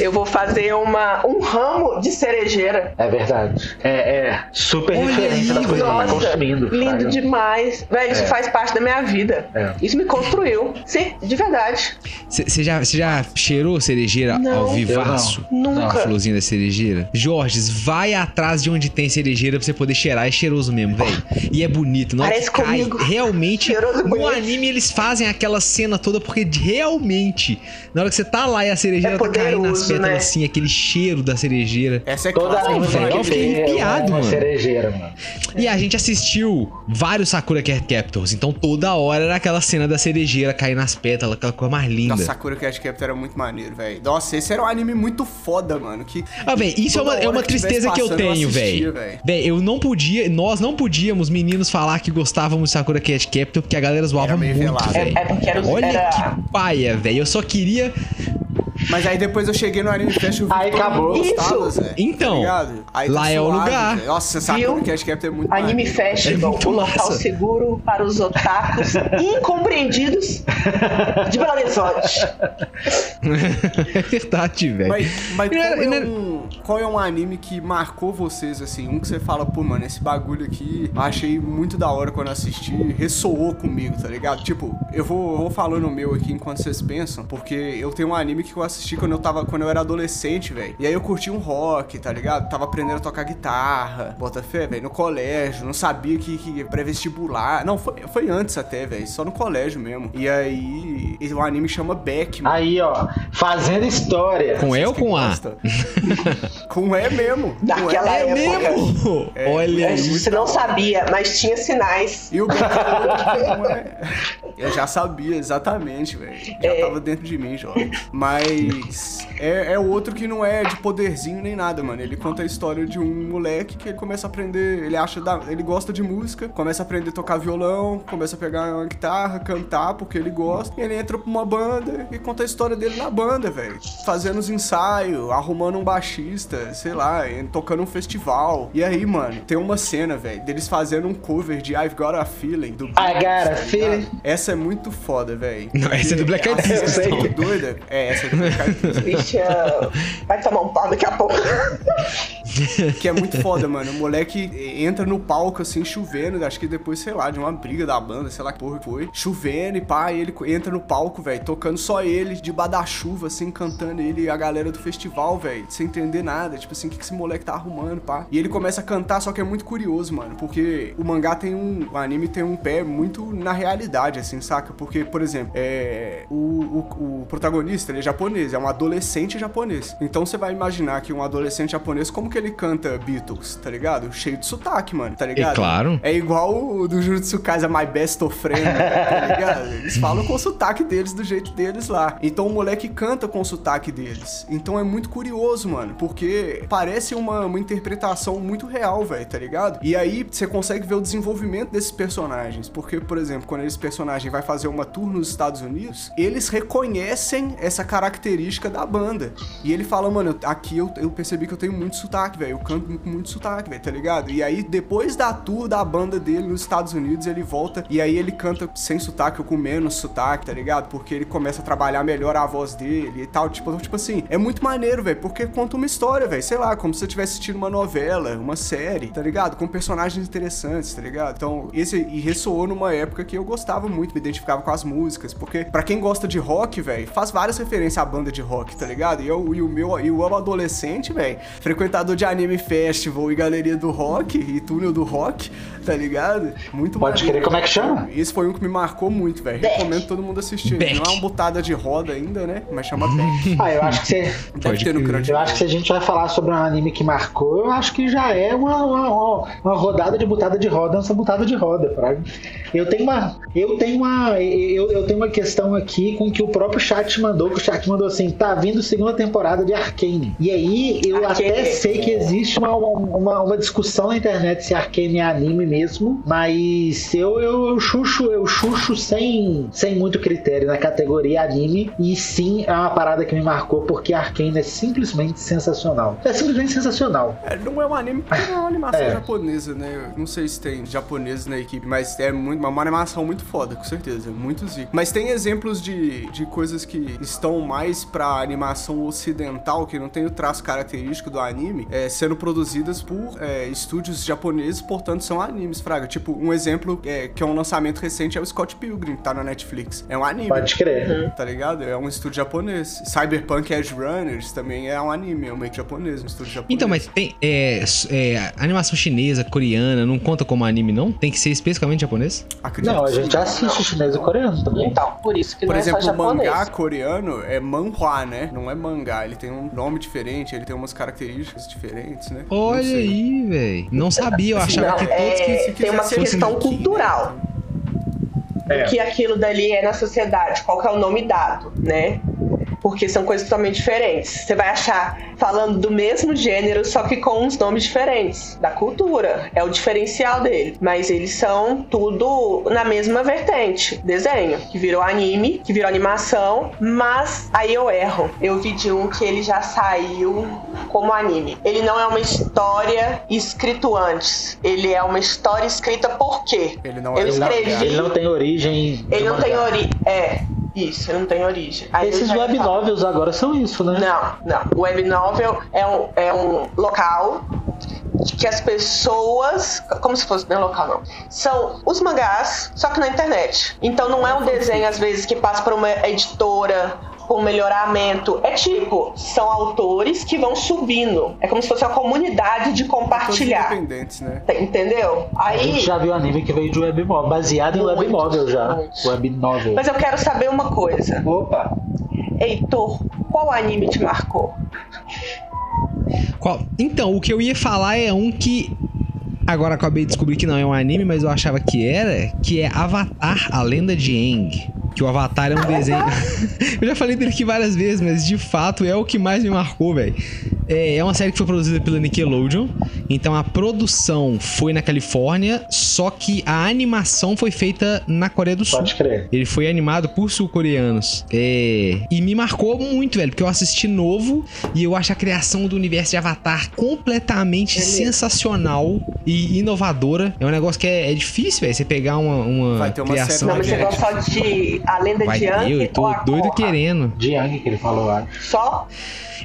Eu vou fazer uma, um ramo de cerejeira. É verdade. É, é super Olha referência aí, que você tá consumindo. lindo sabe? demais. Velho, isso É. faz parte da minha vida. É. Isso me construiu. Sim, de verdade. Você já, cê já cheirou cerejeira Não. ao vivaço? Eu não. Nunca. A florzinha da cerejeira? Jorges, vai atrás de onde tem cerejeira pra você poder cheirar. É cheiroso mesmo, velho. E é bonito. Hora Parece que cai, comigo. realmente, Cheiroso no bonito. anime eles fazem aquela cena toda porque realmente, na hora que você tá lá e a cerejeira É tá caindo nas pétalas né? assim, aquele cheiro da cerejeira. Essa é Toda clássica, tem eu que fiquei arrepiado, mano. cerejeira, mano. E a gente assistiu vários Sakura Card Captors, então toda hora era aquela cena da cerejeira cair nas pétalas, aquela coisa mais linda. Nossa, Sakura Cat Captor era muito maneiro, velho. Nossa, esse era um anime muito foda, mano. Que Ah, velho, isso é uma, é uma tristeza que eu passando, eu tenho, velho. véi. Velho, eu não podia, nós não podíamos, meninos, falar que gostávamos de Sakura Cat Captor porque a galera zoava Era meio muito, velho. É, é porque era, Olha era- que paia, velho. Eu só queria. Mas aí depois eu cheguei no Anime Fest e vi Aí que acabou. gostava, Isso. Zé. Então, Tá? Aí tá lá é o lugar. velho. Nossa, Sakura Viu? Cat Captor é muito Anime. Festival, É muito o local massa. seguro para os otakus incompreendidos de Belo Horizonte. é verdade, velho. Mas, mas não era- é era- um, qual é um anime que marcou vocês, assim? Um que você fala, pô, mano, esse bagulho aqui eu achei muito da hora quando assisti, ressoou comigo, tá ligado? Tipo, eu vou, eu vou falando o meu aqui enquanto vocês pensam, porque eu tenho um anime que eu assisti quando eu tava, quando eu era adolescente, velho. E aí eu curti um rock, tá ligado? Tava aprendendo a tocar guitarra, bota fé, velho, no colégio, não sabia que, que pré-vestibular. Não, foi, foi antes até, velho, só no colégio mesmo. E aí, o anime chama Beck, mano. Aí, ó, fazendo história. Com E ou com A? com E mesmo. Com Naquela E. época. mesmo? É, Olha aí. gente não sabia, mas tinha sinais. E o é. Eu já sabia, exatamente, velho. Já É. tava dentro de mim, jovem. Mas é, é outro que não é de poderzinho nem nada, mano. Ele conta a história de um moleque que ele começa a aprender. Ele acha. Da, ele gosta de música, começa a aprender a tocar violão, começa a pegar uma guitarra, cantar porque ele gosta. E ele entra pra uma banda e conta a história dele na banda, velho. Fazendo os ensaios, arrumando um baixista, sei lá, e tocando um festival. E aí, mano, tem uma cena, velho, deles fazendo um cover de I've Got a Feeling do I got a ligado? feeling. Essa é muito foda, velho. Não, essa é do Black Eyed Peas, Essa é doida. É, essa é do Black Eyed Peas. Bicha, vai tomar um pau daqui a pouco. Que é muito foda, mano. O moleque entra no palco, assim, chovendo. Acho que depois, sei lá, de uma briga da banda, sei lá que porra que foi. Chovendo e pá, e ele entra no palco, velho, tocando só ele, de da chuva, assim, cantando ele e a galera do festival, velho, sem entender nada. Tipo assim, o que que esse moleque tá arrumando, pá. E ele começa a cantar, só que é muito curioso, mano. Porque o mangá tem um. O anime tem um pé muito na realidade, assim, saca? Porque, por exemplo, é. O, o, o protagonista, ele é japonês, é um adolescente japonês. Então você vai imaginar que um adolescente japonês, como que ele canta Beatles, tá ligado? Cheio de sotaque, mano, tá ligado? claro. É igual o do Jujutsu Kaisen, My Best of Friend, tá ligado? Eles falam com o sotaque deles, do jeito deles lá. Então o moleque canta com o sotaque deles. Então é muito curioso, mano, porque parece uma, uma interpretação muito real, velho, tá ligado? E aí você consegue ver o desenvolvimento desses personagens. Porque, por exemplo, quando esse personagem vai fazer uma tour nos Estados Unidos, eles reconhecem essa característica da banda. E ele fala, mano, aqui eu, eu percebi que eu tenho muito sotaque, velho. Eu canto com muito sotaque, velho, tá ligado? E aí, depois da tour da banda dele nos Estados Unidos, ele volta e aí ele canta sem sotaque ou com menos sotaque, tá ligado? Porque ele começa a trabalhar melhor a voz dele e tal. Tipo, tipo assim, é muito maneiro, velho, porque conta uma história, velho. Sei lá, como se você estivesse assistindo uma novela, uma série, tá ligado? Com personagens interessantes, tá ligado? Então, esse e ressoou numa época que eu gostava muito, me identificava com as músicas. Porque, pra quem gosta de rock, velho, faz várias referências à banda de rock, tá ligado? E, eu, e o meu, e o adolescente, velho, frequentador de anime festival e galeria do rock e túnel do rock, tá ligado? Muito Pode maneiro. querer, como é que chama? Esse foi um que me marcou muito, velho. Recomendo todo mundo assistir. Não é uma botada de roda ainda, né? Mas chama Beck. Ah, eu acho que você. Deve Pode ter no. Crunchyroll. Eu acho que se a gente falar sobre um anime que marcou, eu acho que já é uma, uma, uma- rodada de botada de roda, essa botada de roda, fraga. Eu tenho uma. Eu tenho uma. Eu, eu tenho uma questão aqui com que o próprio chat mandou, que o chat mandou assim, tá vindo segunda temporada de Arcane. E aí eu Arcane. até sei que existe uma, uma, uma discussão na internet se Arcane é anime mesmo, mas eu, eu, eu chucho, eu chucho sem, sem muito critério na categoria anime. E sim, é uma parada que me marcou porque Arcane é simplesmente sensacional. É simplesmente sensacional. É, não é um anime porque não é uma animação É. japonesa, né? Não sei se tem japoneses na equipe, mas é muito, uma animação muito foda, com certeza. Muito zico. Mas tem exemplos de, de coisas que estão mais pra animação ocidental, que não tem o traço característico do anime, é, sendo produzidas por é, estúdios japoneses, portanto são animes, fraga. Tipo, um exemplo é, que é um lançamento recente é o Scott Pilgrim, que tá na Netflix. É um anime. Pode crer. Tá ligado? É um estúdio japonês. Cyberpunk Edge Runners também é um anime, é um meio japonês, um estúdio japonês. Então, mas tem. É, é, animação chinesa, coreana, não conta como anime, não? Tem que ser especificamente japonês? Acredito Não, a gente assiste chinês e coreano também. Então, por isso que Por não exemplo, é só o mangá japonês. coreano é manhwa, né? Não é mangá. Ele tem um nome diferente, ele tem umas características diferentes, né? Olha aí, velho. Não sabia, eu Assim, achava Não, que todos é, que. se tem uma questão cultural. É. O que aquilo dali é na sociedade, qual que é o nome dado, né? Porque são coisas totalmente diferentes. Você vai achar falando do mesmo gênero, só que com uns nomes diferentes. Da cultura. É o diferencial dele. Mas eles são tudo na mesma vertente. Desenho. Que virou anime, que virou animação. Mas aí eu erro. Eu vi de um que ele já saiu como anime. Ele não é uma história escrito antes. Ele é uma história escrita por quê? Ele não Eu é um escrevi- mangá. Ele não tem origem. Ele não tem mangá. origem. É. Isso, não tem origem. Aí Esses web falar. novels agora são isso, né? Não, não. O web novel é um, é um local que as pessoas. Como se fosse. Não é local, não. São os mangás, só que na internet. Então não é um desenho, às vezes, que passa por uma editora. Com melhoramento. É tipo, são autores que vão subindo. É como se fosse uma comunidade de compartilhar. independentes, né? Entendeu? A gente Aí. já viu anime que veio de web novel, baseado em web novel já. muito. Web novel. Mas eu quero saber uma coisa. Opa! Heitor, qual anime te marcou? Qual- Então, o que eu ia falar é um que. Agora acabei de descobrir que não é um anime, mas eu achava que era, que é Avatar, a lenda de Aang. Que o Avatar é um desenho. eu já falei dele aqui várias vezes, mas de fato é o que mais me marcou, velho. É, é uma série que foi produzida pela Nickelodeon. Então a produção foi na Califórnia, só que a animação foi feita na Coreia do Sul. Pode crer. Ele foi animado por sul-coreanos. É. E me marcou muito, velho, porque eu assisti novo e eu acho a criação do universo de Avatar completamente É sensacional e inovadora. É um negócio que é, é difícil, velho, você pegar uma, uma Vai ter uma criação. Não, mas você gosta só de A Lenda Vai de Yang eu ou tô a doido Korra? querendo. De Yang que ele falou lá. Só?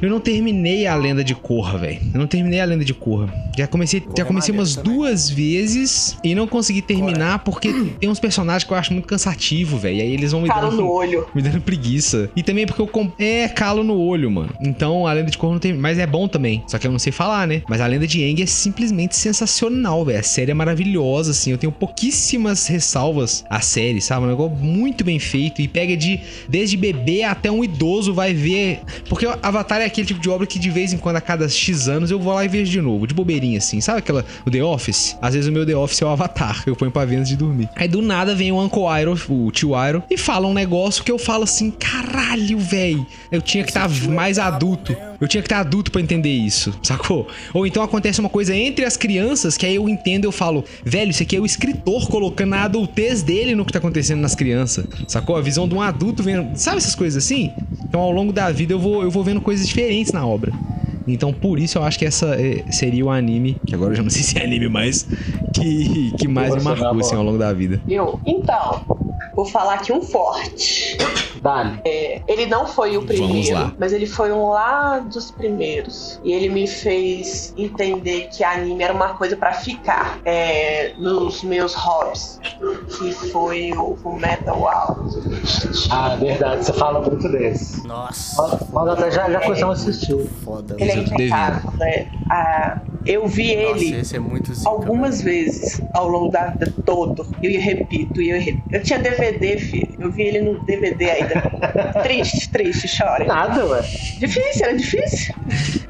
Eu não terminei a lenda de Korra, velho. Eu não terminei a lenda de Korra. Já comecei, já é comecei umas também. duas vezes e não consegui terminar porque tem uns personagens que eu acho muito cansativo, velho. E aí eles vão me Calo dando no olho. me dando preguiça. E também porque eu comp... é calo no olho, mano. Então a lenda de Korra não tem, mas é bom também. Só que eu não sei falar, né? Mas a lenda de Aang é simplesmente sensacional, velho. A série é maravilhosa, assim. Eu tenho pouquíssimas ressalvas à série, sabe? Um negócio muito bem feito e pega de desde bebê até um idoso vai ver, porque o Avatar é aquele tipo de obra que de vez em quando a cada X anos eu vou lá e vejo de novo, de bobeirinha assim. Sabe aquela o The Office? Às vezes o meu The Office é o Avatar, eu ponho pra ver de dormir. Aí do nada vem o Uncle Iroh, o tio Iroh, e fala um negócio que eu falo assim, caralho, velho. Eu tinha que estar mais adulto. Eu tinha que estar adulto pra entender isso, sacou? Ou então acontece uma coisa entre as crianças que aí eu entendo, eu falo, velho, isso aqui é o escritor colocando a adultez dele no que tá acontecendo nas crianças, sacou? A visão de um adulto vendo, sabe essas coisas assim? Então ao longo da vida eu vou, eu vou vendo coisas diferentes na obra. Então por isso eu acho que essa eh, seria o anime, que agora eu já não sei se é anime mais, que, que mais me marcou assim ao longo da vida. Eu? Então, vou falar aqui um forte. Dali. É, ele não foi o primeiro, mas ele foi um lá dos primeiros. E ele me fez entender que anime era uma coisa pra ficar é, nos meus hobbies. Que foi o, o Metal Alchemist. Ah, verdade, você fala muito desse. Nossa, Nós até já, já começamos a assistir. foda. Ele é né? Ah, eu vi Nossa, ele esse é muito zica, algumas vezes ao longo da vida todo. Eu repito, e eu repito. Eu tinha DVD, filho. Eu vi ele no DVD ainda. triste, triste, chora. Nada, ué. Difícil, era difícil.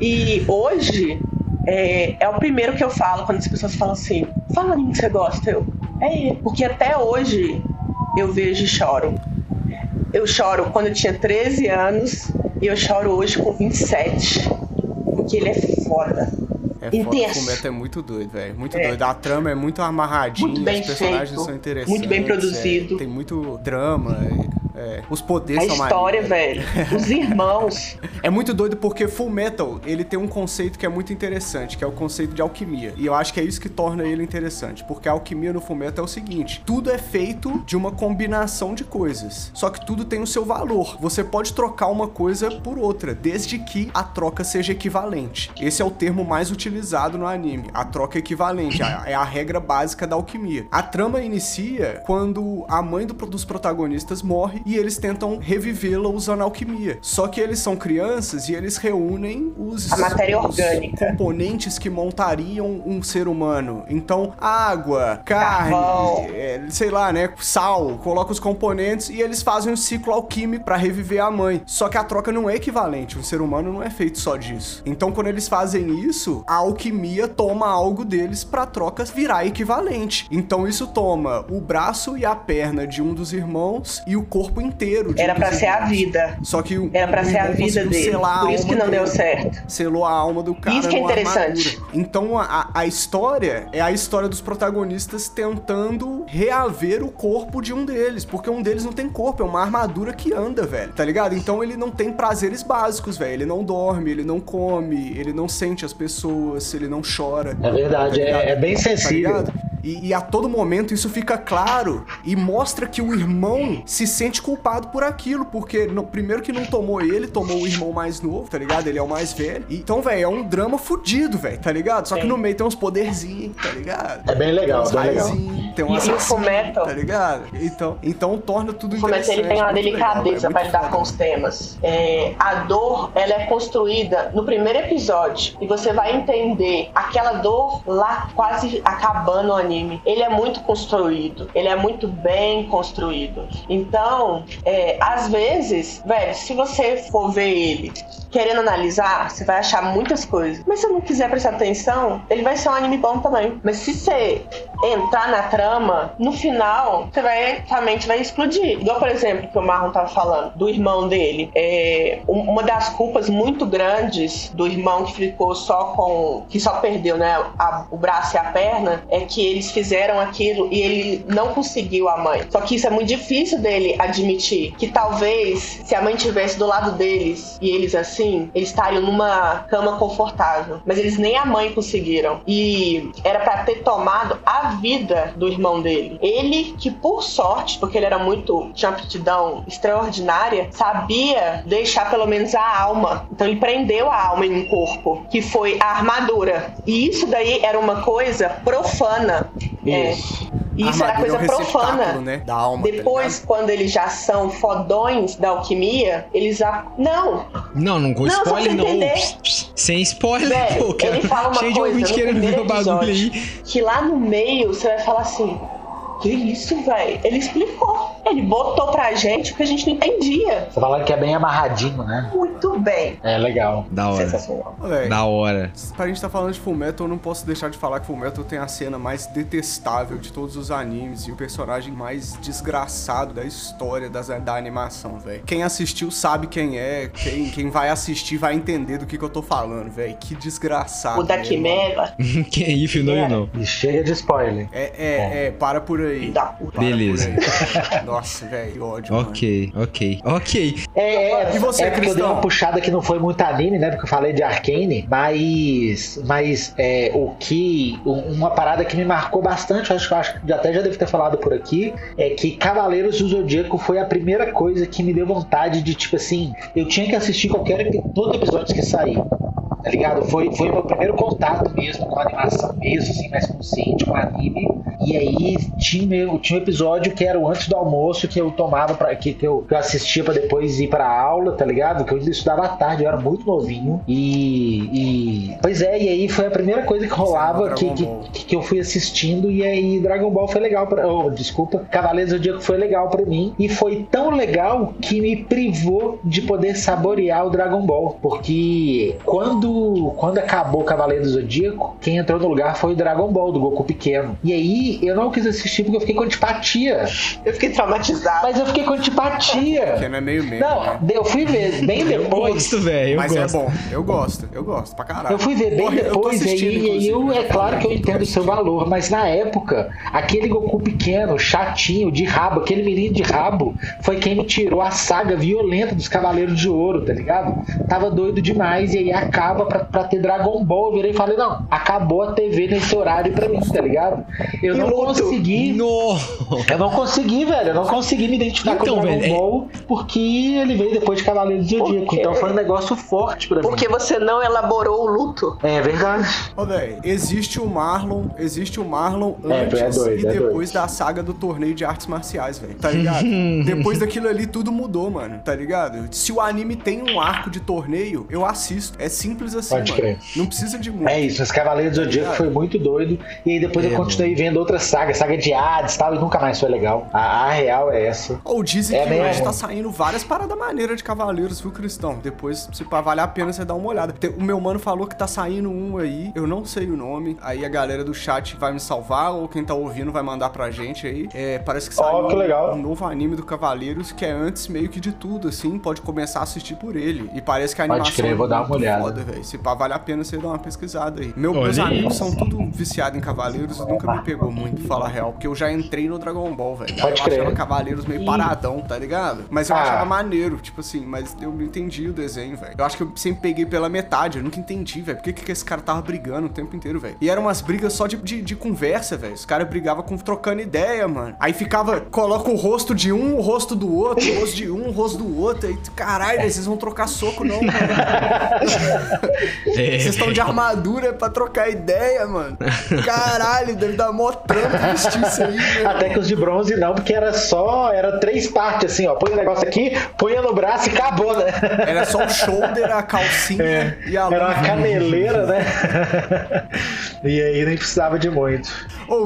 E hoje é, é o primeiro que eu falo quando as pessoas falam assim: fala anime que você gosta. Eu, é ele. Porque até hoje eu vejo e choro. Eu choro quando eu tinha 13 anos e eu choro hoje com 27. Porque ele é foda. É foda, o Fullmetal é muito doido, velho. Muito É. doido. A trama é muito amarradinha, Muito bem os personagens feito, são interessantes. muito bem é, produzido. tem muito drama. É, os poderes A são história, velho. Os irmãos. É muito doido porque Full Metal, ele tem um conceito que é muito interessante, que é o conceito de alquimia. E eu acho que é isso que torna ele interessante, porque a alquimia no Full Metal é o seguinte, tudo é feito de uma combinação de coisas, só que tudo tem o seu valor. Você pode trocar uma coisa por outra, desde que a troca seja equivalente. Esse é o termo mais utilizado no anime, a troca equivalente, a- é a regra básica da alquimia. A trama inicia quando a mãe do- dos protagonistas morre e eles tentam revivê-la usando alquimia. Só que eles são crianças e eles reúnem os, A matéria orgânica. componentes que montariam um ser humano. Então, água, carne, é, sei lá, né, sal, coloca os componentes e eles fazem um ciclo alquímico pra reviver a mãe. Só que a troca não é equivalente, um ser humano não é feito só disso. Então, quando eles fazem isso, a alquimia toma algo deles pra troca virar equivalente. Então, isso toma o braço e a perna de um dos irmãos e o corpo inteiro de Era dos pra ser a vida. Só que o Era pra o ser a vida dele. selar Por isso que não deu dele certo. selou a alma do cara. Isso que é interessante. armadura. Então a, a- história é a história dos protagonistas tentando reaver o corpo de um deles, porque um deles não tem corpo, é uma armadura que anda, velho. Tá ligado? Então ele não tem prazeres básicos, velho. Ele não dorme, ele não come, ele não sente as pessoas, ele não chora. É verdade, Tá é, é bem Tá sensível. ligado? E, e a todo momento isso fica claro e mostra que o irmão se sente culpado por aquilo, porque no, primeiro que não tomou ele, tomou o irmão mais novo, tá ligado? Ele é o mais velho. Então, velho, é um drama fudido, velho, tá ligado? Só que no meio tem uns poderzinhos, tá ligado? É bem legal, uns bem legal. Tem um E- assassino, Fullmetal? tá ligado? Então, então torna tudo Fullmetal ele tem uma interessante, legal, delicadeza velho, pra muito lidar com os temas. É, a dor, ela é construída no primeiro episódio e você vai entender aquela dor lá quase acabando o anime. Ele é muito construído, ele é muito bem construído. Então, é, às vezes, velho, se você for ver ele querendo analisar, você vai achar muitas coisas. Mas se você não quiser prestar atenção, ele vai ser um anime bom também. Mas se você entrar na trama, no final, você vai, sua mente vai explodir. Igual, por exemplo, que o Marlon tava falando, do irmão dele. É, um- uma das culpas muito grandes do irmão que ficou só com. que só perdeu, né? a- o braço e a perna, é que eles fizeram aquilo e ele não conseguiu a mãe. Só que isso é muito difícil dele admitir. Que talvez, se a mãe tivesse do lado deles e eles assim, eles estariam numa cama confortável. Mas eles nem a mãe conseguiram. E era pra ter tomado a vida do irmão dele. Ele, que por sorte, porque ele era muito. tinha uma aptidão extraordinária, sabia deixar pelo menos a alma. Então ele prendeu a alma em um corpo, que foi a armadura. E isso daí era uma coisa profana. É, Isso. isso era coisa é um profana. né? Da alma, tá Depois, quando eles já são fodões da alquimia, eles já. Não! Não, não com Não, spoiler, não. entender. Pss, pss, Sem spoiler, Velho, pô. cara. ele fala uma Cheio de coisa ouvinte no querendo ver o bagulho aí. que lá no meio você vai falar assim. Que isso, velho? Ele explicou. Ele botou pra gente o que a gente não entendia. Você falando que é bem amarradinho, né? Muito bem. É legal. Da hora. Sensacional. Da hora. Pra gente tá falando de Fullmetal, eu não posso deixar de falar que Fullmetal tem a cena mais detestável de todos os animes e o personagem mais desgraçado da história das, da animação, velho. Quem assistiu sabe quem é, quem, quem vai assistir vai entender do que, que eu tô falando, velho. Que desgraçado. O da. Quimera. Quem é if, não, não. E chega de spoiler. É, é, é, para por aí. Da puta. Beleza. aí. Nossa, velho, ódio. mano. Ok, ok, ok. É, é, E você, é porque eu dei Cristão? uma puxada que não foi muito anime, né? Porque eu falei de Arcane, mas. Mas é, o que. um- Uma parada que me marcou bastante, eu acho que eu acho que até já devo ter falado por aqui, é que Cavaleiros do Zodíaco foi a primeira coisa que me deu vontade de, tipo assim, eu tinha que assistir qualquer todo episódio que sair. Tá ligado? Foi, foi o meu primeiro contato mesmo com a animação mesmo, assim, mais consciente, com anime. E aí tinha, tinha um episódio que era o antes do almoço que eu tomava para que, que, eu, que eu assistia pra depois ir pra aula, tá ligado? Que eu ainda estudava à tarde, eu era muito novinho. E, e- Pois é, e aí foi a primeira coisa que rolava que, que, que eu fui assistindo. E aí Dragon Ball foi legal pra. Oh, desculpa, Cavaleiros do Zodíaco foi legal pra mim. E foi tão legal que me privou de poder saborear o Dragon Ball. Porque quando, quando acabou Cavaleiros do Zodíaco, quem entrou no lugar foi o Dragon Ball, do Goku pequeno. E aí eu não quis assistir porque eu fiquei com antipatia. Eu fiquei traumatizado. Mas eu fiquei com antipatia. Porque não é meio meio. Não, né? eu fui ver bem Eu depois. gosto, velho. Eu Mas gosto. é bom, eu gosto, eu gosto pra caralho. Eu fui ver bem Porra, eu depois, e aí, e aí eu, é claro que eu entendo o seu valor, mas na época, aquele Goku pequeno, chatinho, de rabo, aquele menino de rabo, foi quem me tirou a saga violenta dos Cavaleiros de Ouro, tá ligado? Tava doido demais, e aí acaba pra, pra ter Dragon Ball. Eu virei e falei, não, acabou a TV nesse horário pra mim, tá ligado? Eu E não luto. consegui. No. Eu não consegui, velho. Eu não consegui me identificar Então, com o Dragon velho, é- Ball porque ele veio depois de Cavaleiros do Zodíaco. Então foi um negócio forte pra mim. Porque você não elaborou o luto. É verdade. Ô, véi, existe o Marlon, existe o Marlon É, antes é doido, e é depois doido. da saga do torneio de artes marciais, velho. Tá ligado? depois daquilo ali, tudo mudou, mano. Tá ligado? Se o anime tem um arco de torneio, eu assisto. É simples assim, Pode mano. crer. Não precisa de muito. É isso, os Cavaleiros do Zodíaco foi muito doido. E aí depois É, eu continuei vendo outras sagas, saga de Hades e tal, e nunca mais foi legal. A, a real é essa. Ou dizem É que mesmo? hoje tá saindo várias paradas maneiras de Cavaleiros, viu, Cristão? Depois, se pá, vale a pena você dar uma olhada. O meu mano falou que tá saindo um aí, eu não sei o nome. Aí a galera do chat vai me salvar, ou quem tá ouvindo vai mandar pra gente aí. É, parece que saiu Ó, que um novo anime do Cavaleiros, que é antes meio que de tudo, assim. Pode começar a assistir por ele. E parece que a Pode animação crer, é vou dar uma olhada. foda, velho. Se pá, vale a pena você dar uma pesquisada aí. Meu, meus amigos são tudo viciados em Cavaleiros e nunca me pegou muito, pra falar a real. Porque eu já entrei no Dragon Ball, velho. Eu crer. achava Cavaleiros meio paradão, tá ligado? Mas eu Ah. achava maneiro, tipo assim, mas eu não entendi o desenho, velho. Eu acho que eu sempre peguei pela metade, eu nunca entendi, velho. Por que, que esse cara tava brigando o tempo inteiro, velho? E eram umas brigas só de, de, de conversa, velho. Os caras brigavam com, trocando ideia, mano. Aí ficava, coloca o rosto de um, o rosto do outro, o rosto de um, o rosto do outro. Aí, caralho, vocês vão trocar soco, não, Vocês estão de armadura pra trocar ideia, mano. Caralho, deve dar mó trampo vestir isso aí. Até que os de bronze não, porque era só. Era três partes assim, ó. Põe o negócio aqui, põe no braço e acabou, né? Era só o shoulder, a calcinha e a Era uma caneleira, né? e aí nem precisava de muito.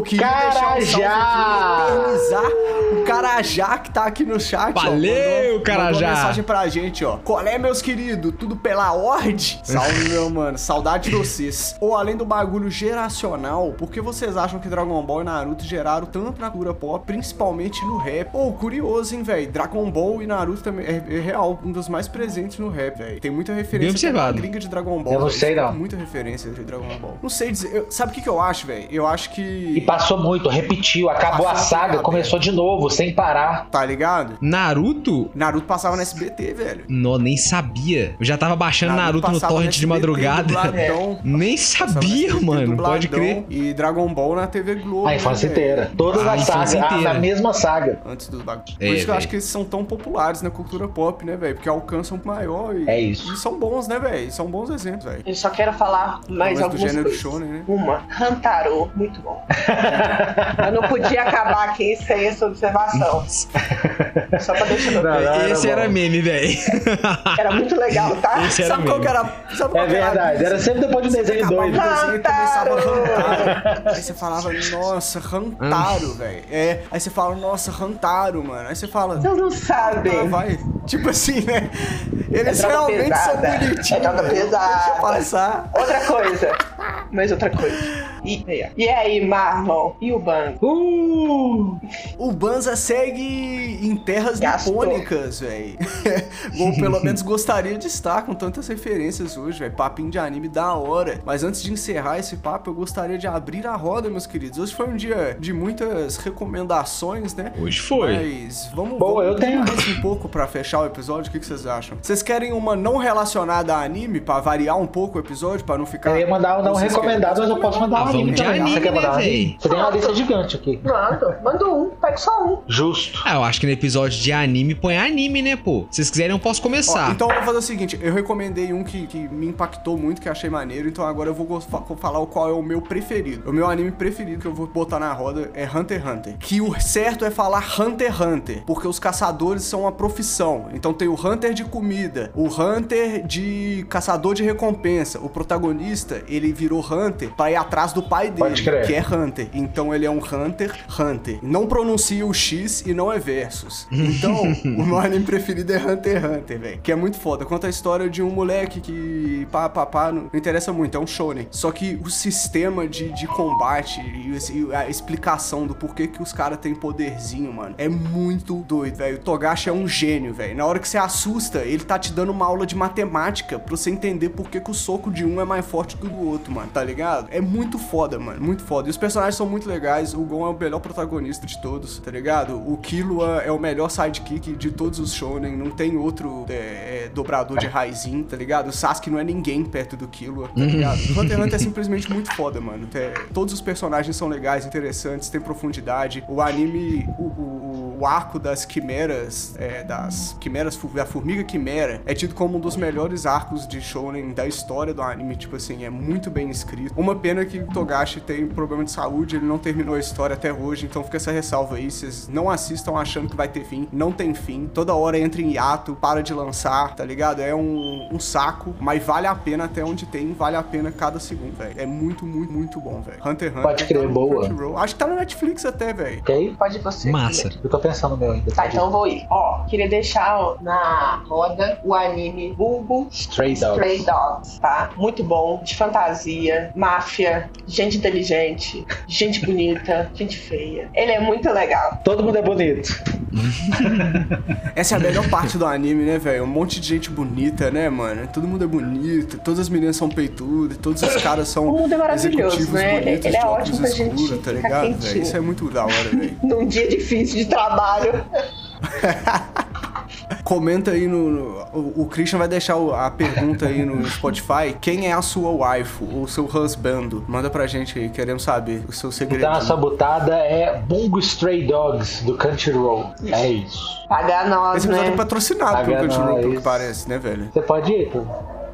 Deixar um salve Carajá! eternizar o Carajá que tá aqui no chat. ó. Valeu, Mandou- Carajá! Mandou mensagem pra gente, ó. Qual é, meus queridos? Tudo pela Ord? Salve, meu mano. Saudade de vocês. Ou além do bagulho geracional, por que vocês acham que Dragon Ball e Naruto geraram tanto na cultura pop, principalmente no rap? Ô, curioso, hein, velho? Dragon Ball e Naruto também é, é real, um dos mais presentes no rap, velho. Tem muita referência na observado. gringa de Dragon Ball. Eu não sei, não. Muita referência de Dragon Ball. Não sei dizer. Eu- sabe o que, que eu acho, velho? Eu acho que. E passou muito, repetiu, acabou a Passou saga, muito começou de novo, sem parar. Tá ligado? Naruto? Naruto passava no SBT, velho. Não, nem sabia. Eu já tava baixando Naruto, no passava torrent de madrugada. dubladão. Nem no sabia, SBT, mano. Pode dubladão. crer. E Dragon Ball na TV Globo. A infância né, inteira. Todas A as sagas, a, inteira. a mesma saga. Antes do bagulho. Por É, isso que eu acho que eles são tão populares na cultura pop, né, velho? Porque alcançam maior e. É isso. E são bons, né, velho? São bons exemplos, velho. Eu só quero falar mais do algumas gênero coisas. shonen, né? Uma, Hantaro, muito bom. Eu não podia acabar aqui sem essa observação. Só pra deixar no... Não, não, era Esse bom. era meme, velho. Era muito legal, tá? Esse era Sabe qual meme. que era. Sabe qual É era verdade, era sempre depois de um desenho doido. Hantaro! Aí você falava, nossa, Hantaro, velho. É, aí você fala, nossa, Hantaro, mano. Aí você fala, Vocês não ah, sabem. vai. Tipo assim, né? Eles É realmente são pesada. bonitinhos. É droga velho. pesada. Deixa eu passar. Outra coisa. Mais outra coisa. E, e aí, Marlon? E o banco? Uh! O Banza segue em terras Gastou. nipônicas, velho. Ou pelo menos gostaria de estar com tantas referências hoje, velho. Papinho de anime da hora. Mas antes de encerrar esse papo, eu gostaria de abrir a roda, meus queridos. Hoje foi um dia de muitas recomendações, né? Hoje foi. Mas vamos, Boa, vamos eu tenho. mais um pouco pra fechar o episódio. O que, que vocês acham? Vocês querem uma não relacionada a anime pra variar um pouco o episódio, pra não ficar. Eu ia mandar um não recomendado, mas eu posso mandar um Ah, anime vamos de também. anime, Você quer né, mandar um anime? Você tem uma lista gigante aqui. Manda, manda um. Pega só um. Justo. Ah, eu acho que no episódio de anime põe anime, né, pô? Se vocês quiserem, eu posso Ó, começar. então eu vou fazer o seguinte, eu recomendei um que, que me impactou muito, que eu achei maneiro, então agora eu vou falar o qual é o meu preferido. O meu anime preferido que eu vou botar na roda é Hunter x Hunter. Que o certo é falar Hunter x Hunter, porque os caçadores são uma profissão. Então tem o Hunter de comida, o Hunter de caçador de recompensa. O protagonista, ele virou Hunter pra ir atrás do pai dele, que é Hunter. Então ele é um Hunter Hunter. Não pronuncia o X e não é versus. Então, o meu anime preferido é Hunter x Hunter, velho. Que é muito foda. Conta a história de um moleque que pá, pá, pá, não, não interessa muito, é um shonen. Só que o sistema de, de combate e, e a explicação do porquê que os caras têm poderzinho, mano, é muito doido, velho. O Togashi é um gênio, velho. Na hora que você assusta, ele tá te dando uma aula de matemática pra você entender por que, que o soco de um é mais forte que o do outro, mano. Tá ligado? É muito foda, mano. Muito foda. E os personagens são muito legais. O Gon é o melhor protagonista de todos, tá ligado? O Killua é o melhor sidekick de todos os shonen. Não tem outro é, é, dobrador de raizinho, tá ligado? O Sasuke não é ninguém perto do Killua, tá ligado? Hunter Hunter é simplesmente muito foda, mano. É, todos os personagens são legais, interessantes, tem profundidade. O anime, o, o- o arco das quimeras, é, das quimeras, da formiga quimera, é tido como um dos melhores arcos de shonen da história do anime. Tipo assim, é muito bem escrito. Uma pena que o Togashi tem problema de saúde, ele não terminou a história até hoje, então fica essa ressalva aí. Vocês não assistam achando que vai ter fim. Não tem fim. Toda hora entra em hiato, para de lançar, tá ligado? É um, um saco, mas vale a pena até onde tem, vale a pena cada segundo, velho. É muito, muito, muito bom, velho. Hunter x Hunter. Pode crer, tá boa. Crunchyroll. Acho que tá no Netflix até, velho. Ok? Pode você. Massa. Eu tô pensando no meu ainda. Tá, então eu vou ir. Ó, queria deixar ó, na roda o anime Bulbo Stray Dog. Stray Dogs, tá? Muito bom, de fantasia, máfia, gente inteligente, gente bonita, gente feia. Ele é muito legal. Todo mundo é bonito. Essa é a melhor parte do anime, né, velho? Um monte de gente bonita, né, mano? Todo mundo é bonito, todas as meninas são peitudas, todos os caras são O mundo é maravilhoso, executivos né? bonitos Ele é de ótimo pra gente escuros, tá ligado? Isso é muito da hora, velho. Num dia difícil de trabalho. Comenta aí no. no- o, o Christian vai deixar a pergunta aí no Spotify. Quem é a sua waifu ou seu husbando? Manda pra gente aí, queremos saber o seu segredo. Então a sua butada é Bungo Stray Dogs do Crunchyroll. É isso. Pagar nós, Esse episódio é né? patrocinado pelo Paga Crunchyroll, pelo que parece, né, velho? Você pode ir, pô.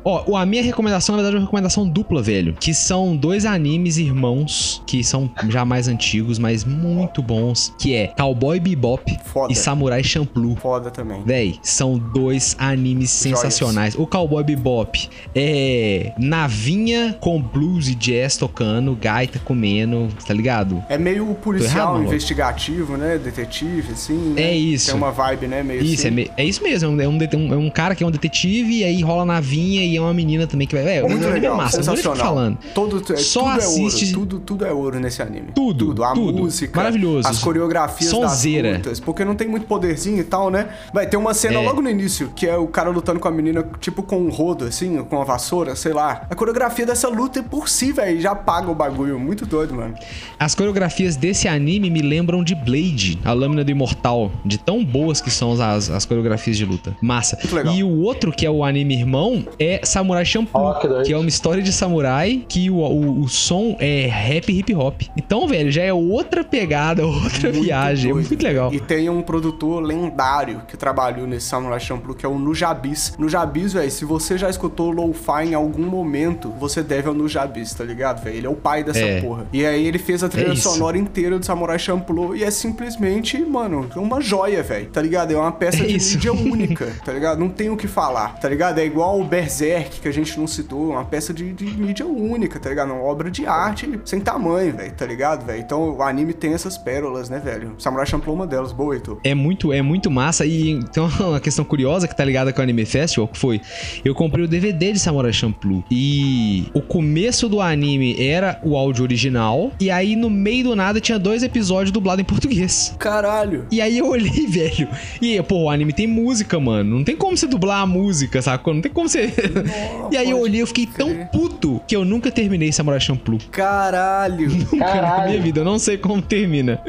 Ó, a minha recomendação, na verdade, é uma recomendação dupla, velho. Que são dois animes irmãos, que são já mais antigos, mas muito bons. Que é Cowboy Bebop Foda. e Samurai Champloo. Foda também. Véi, são dois animes sensacionais. O Cowboy Bebop é navinha com blues e jazz tocando, gaita comendo, tá ligado? É meio policial, errado, investigativo, né? Detetive, assim. né? É isso. Tem uma vibe, né? Meio Isso, assim. é, me- é isso mesmo. É um, é det- um- é um cara que é um detetive, e aí rola navinha e é uma menina também que vai. É, Muito o anime é legal, massa, sensacional. falando. Todo, é, Só tudo assiste- é ouro. Tudo, tudo é ouro nesse anime. Tudo, Tudo. A tudo. música. Maravilhoso. As coreografias Sonzeira. das lutas. Porque não tem muito poderzinho e tal, né? Vai ter uma cena É. logo no início, que é o cara lutando com a menina, tipo com um rodo, assim, com uma vassoura, sei lá. A coreografia dessa luta é por si, velho, já paga o bagulho. Muito doido, mano. As coreografias desse anime me lembram de Blade, a lâmina do imortal, de tão boas que são as, as coreografias de luta. Massa. Muito legal. E o outro, que é o anime irmão, é Samurai Champloo, Ó, que que é uma história de samurai que o, o, o som é rap hip hop. Então, velho, já é outra pegada, outra Muito viagem. doido, é muito legal. E tem um produtor lendário que trabalhou nesse Samurai Champloo, que é o Nujabis. Nujabis, velho, se você já escutou lo-fi em algum momento, você deve ao Nujabis, tá ligado, velho? Ele é o pai dessa É. porra. E aí ele fez a trilha É sonora inteira do Samurai Champloo e é simplesmente, mano, uma joia, velho. Tá ligado? É uma peça É de isso. mídia única, tá ligado? Não tem o que falar, tá ligado? É igual o Berserk, que a gente não citou, uma peça de, de mídia única, tá ligado? Uma obra de arte sem tamanho, velho, tá ligado, velho? Então o anime tem essas pérolas, né, velho? Samurai Champloo é uma delas. Boa, Heitor. É muito, é muito massa. E tem uma questão curiosa que tá ligada com o Anime Festival, que foi... Eu comprei o DVD de Samurai Champloo. E o começo do anime era o áudio original. E aí, no meio do nada, tinha dois episódios dublados em português. Caralho. E aí eu olhei, velho. E, pô, o anime tem música, mano. Não tem como você dublar a música, sacou? Não tem como você... e aí eu olhei, eu fiquei tão puto que eu nunca terminei Samurai Champloo. Caralho. Nunca na Caralho. minha vida. Eu não sei como termina.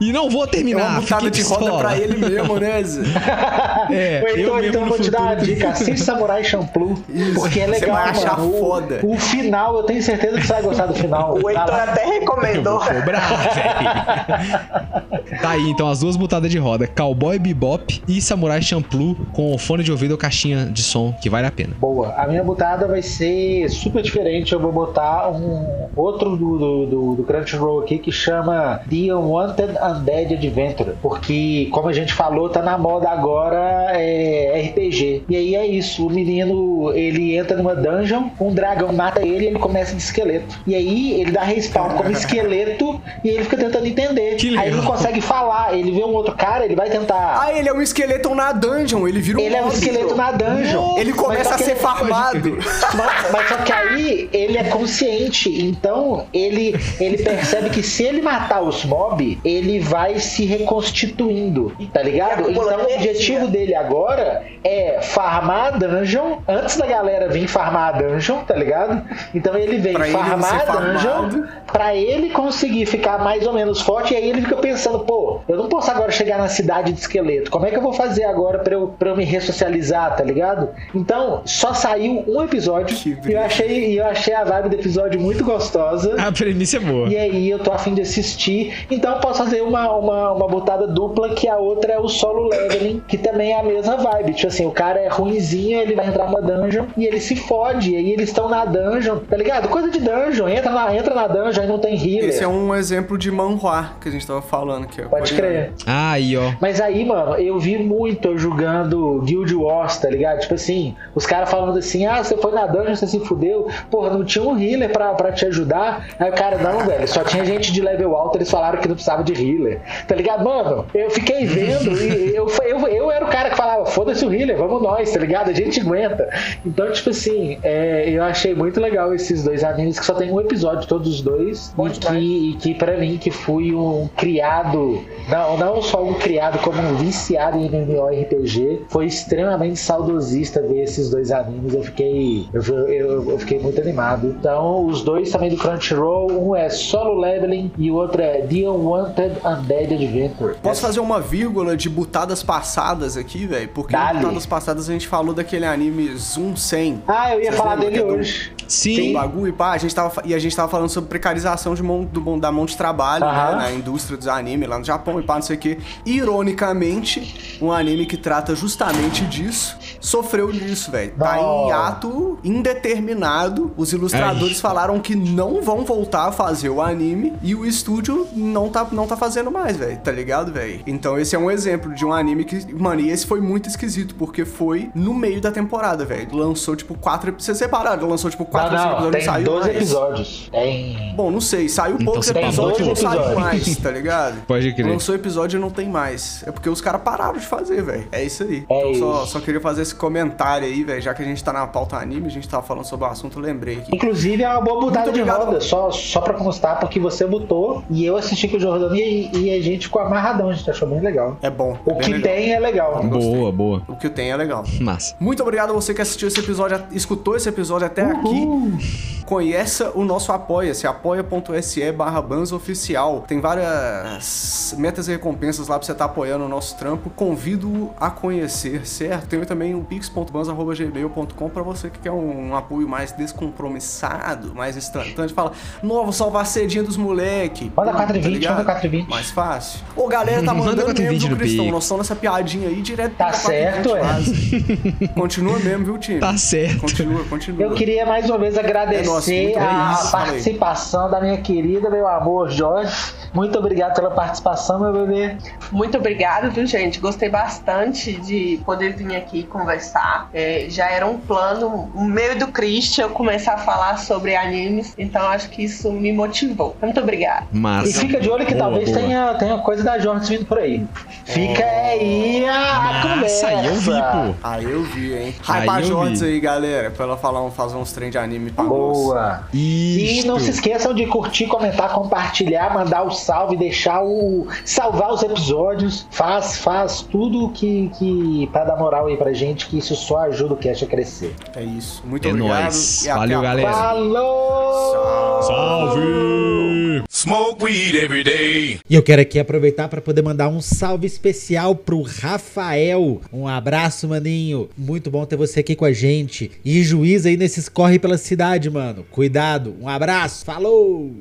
E não vou É terminar. uma butada fiquei de roda pra ele mesmo, né, Zé? É, Ou então, eu mesmo então vou te dar uma dica, assiste Samurai Champloo, porque é Você legal, vai achar mano. O- foda. O, final, eu tenho certeza que você vai gostar do final. O Heitor até Eu recomendou. vou cobrar, velho. Tá aí, então, as duas butadas de roda. Cowboy Bebop e Samurai Champloo com o fone de ouvido ou caixinha de som, que vale a pena. Boa. A minha botada vai ser super diferente. Eu vou botar um outro do, do, do, do Crunchyroll aqui que chama The Unwanted Undead Adventure. Porque, como a gente falou, tá na moda agora é RPG. E aí é isso. O menino ele entra numa dungeon, um dragão mata ele e ele começa de esqueleto. E aí ele dá respawn como esqueleto e ele fica tentando entender. Que Aí ele não consegue falar. Ele vê um outro cara, ele vai tentar. Ah, ele é um esqueleto na dungeon. Ele vira um Ele é um monstro. esqueleto na dungeon. Ele começa a ser ele- farmado. Mas, mas só que aí ele é consciente, então ele, ele percebe que se ele matar os mob, ele vai se reconstituindo, tá ligado? Então o objetivo dele agora é farmar a dungeon antes da galera vir farmar a dungeon, tá ligado? Então ele vem Pra ele farmar ser a dungeon farmado. pra ele conseguir ficar mais ou menos forte, e aí ele fica pensando, pô, eu não posso agora chegar na cidade de esqueleto, como é que eu vou fazer agora pra eu, pra eu me ressocializar, tá ligado? Então, só saiu um episódio e eu achei, eu achei a vibe do episódio muito gostosa. A premissa é boa. E aí eu tô afim de assistir. Então eu posso fazer uma, uma, uma botada dupla, que a outra é o solo leveling, que também é a mesma vibe. Tipo assim, o cara é ruinzinho, ele vai entrar numa dungeon e ele se fode. E aí eles estão na dungeon, tá ligado? Coisa de dungeon. Entra na, entra na dungeon e não tem healer. Esse é um exemplo de manhua que a gente tava falando aqui. ó. Pode crer. Ah, aí, ó. Mas aí, mano, eu vi muito eu jogando Guild Wars, tá ligado? Tipo assim, os caras falando assim, ah, você foi na dungeon, você se fudeu. Porra, não tinha um healer pra, pra te ajudar. Aí o cara, não, velho, só tinha gente de level alto, eles falaram que não precisava de healer. Tá ligado? Mano, eu fiquei vendo e eu, eu, eu era o cara que falava, foda foda-se o healer, vamos nós, tá ligado? A gente aguenta. Então, tipo assim, é, eu achei muito legal esses dois animes que só tem um episódio, todos os dois. Bom e que, e que pra mim, que fui um criado, não, não só um criado, como um viciado em MMORPG, foi extremamente saudosista ver esses dois animes. Eu fiquei, eu, eu, eu fiquei muito animado. Então, os dois também do Crunchyroll, um é Solo Leveling e o outro é The Unwanted Undead Adventure. Posso fazer uma vírgula de butadas passadas aqui, velho? Porque Dale. em butadas passadas a gente falou daquele anime Zoom 100. Ah, eu ia Vocês falar dele é do- hoje. Tem Sim. um bagulho e pá, a gente tava, e a gente tava falando sobre precarização de mão, do, da mão de trabalho, né, na indústria dos animes lá no Japão e pá, não sei o que. Ironicamente, um anime que trata justamente disso, sofreu disso, velho. Tá em Não. ato indeterminado. Os ilustradores falaram que não vão voltar a fazer o anime e o estúdio não tá, não tá fazendo mais, velho. Tá ligado, velho? Então esse é um exemplo de um anime que, mano, e esse foi muito esquisito, porque foi no meio da temporada, velho. Lançou, tipo, quatro... Vocês separaram? Lançou, tipo, Não, quatro cinco não, episódios, tem saiu 12 mais. episódios. Tem. Bom, não sei, saiu poucos você tem episódios e não 12 saiu episódios. mais, tá ligado? Pode crer. Lançou episódio e não tem mais. É porque os caras pararam de fazer, velho. É isso aí. É então só, isso. só queria fazer esse comentário aí, velho. Já que a gente tá na pauta anime, a gente tava falando sobre o assunto, eu lembrei aqui. Inclusive é uma boa mudada Muito de roda, só, só pra constar, porque você botou e eu assisti com o Jordano e, e a gente ficou amarradão, a gente achou bem legal. É bom. O é bem que legal. tem é legal. Boa, boa. O que tem é legal. Massa. Muito obrigado a você que assistiu esse episódio, escutou esse episódio até aqui. Conheça o nosso Apoia-se, apoia.se barra oficial. Tem várias metas e recompensas lá pra você estar apoiando o nosso trampo. Convido a conhecer, certo? Tem também o pix.banz.gmail.com pra você que quer um, apoio mais descompromissado, mais instantâneo. Fala, novo, salvar cedinha dos moleque. Manda Pum, 4,20, ligado? manda 4,20. Mais fácil. Ô, galera, tá Manda mandando 4,20 mesmo, no Cristão? Pix. Nós estamos nessa piadinha aí direto Tá pra 4,20 certo, é. Continua mesmo, viu, time? Tá certo. Continua, continua. Eu queria mais uma vez agradecer É nosso, muito a obrigado. participação da minha querida, meu amor, Jorge. Muito obrigado pela participação, meu bebê. Muito obrigada, viu, gente? Gostei bastante de poder vir aqui conversar. É, já era um plano, o meu e do Christian, eu começar a falar sobre animes, então acho que isso me motivou. Muito obrigada. Massa. E fica de olho que Boa, talvez boa. tenha, tenha coisa da Jorge vindo por aí. Fica aí a, a conversa. Aí eu vi, pô. Aí eu vi, hein? Aí Hype a aí, galera, pra ela falar, um- fazer uns trem de anime pra nós. Boa. E não se esqueçam de curtir, comentar, compartilhar, mandar o salve, deixar o. salvar os episódios. Faz, faz tudo que, que. pra dar moral aí pra gente, que isso só ajuda o cast a crescer. É isso. Muito É obrigado. nóis. e Valeu, galera. Falou! Salve! Smoke weed every day. E eu quero aqui aproveitar para poder mandar um salve especial pro Rafael. Um abraço, maninho. Muito bom ter você aqui com a gente. E juiz aí nesses corre pela cidade, mano. Cuidado. Um abraço. Falou!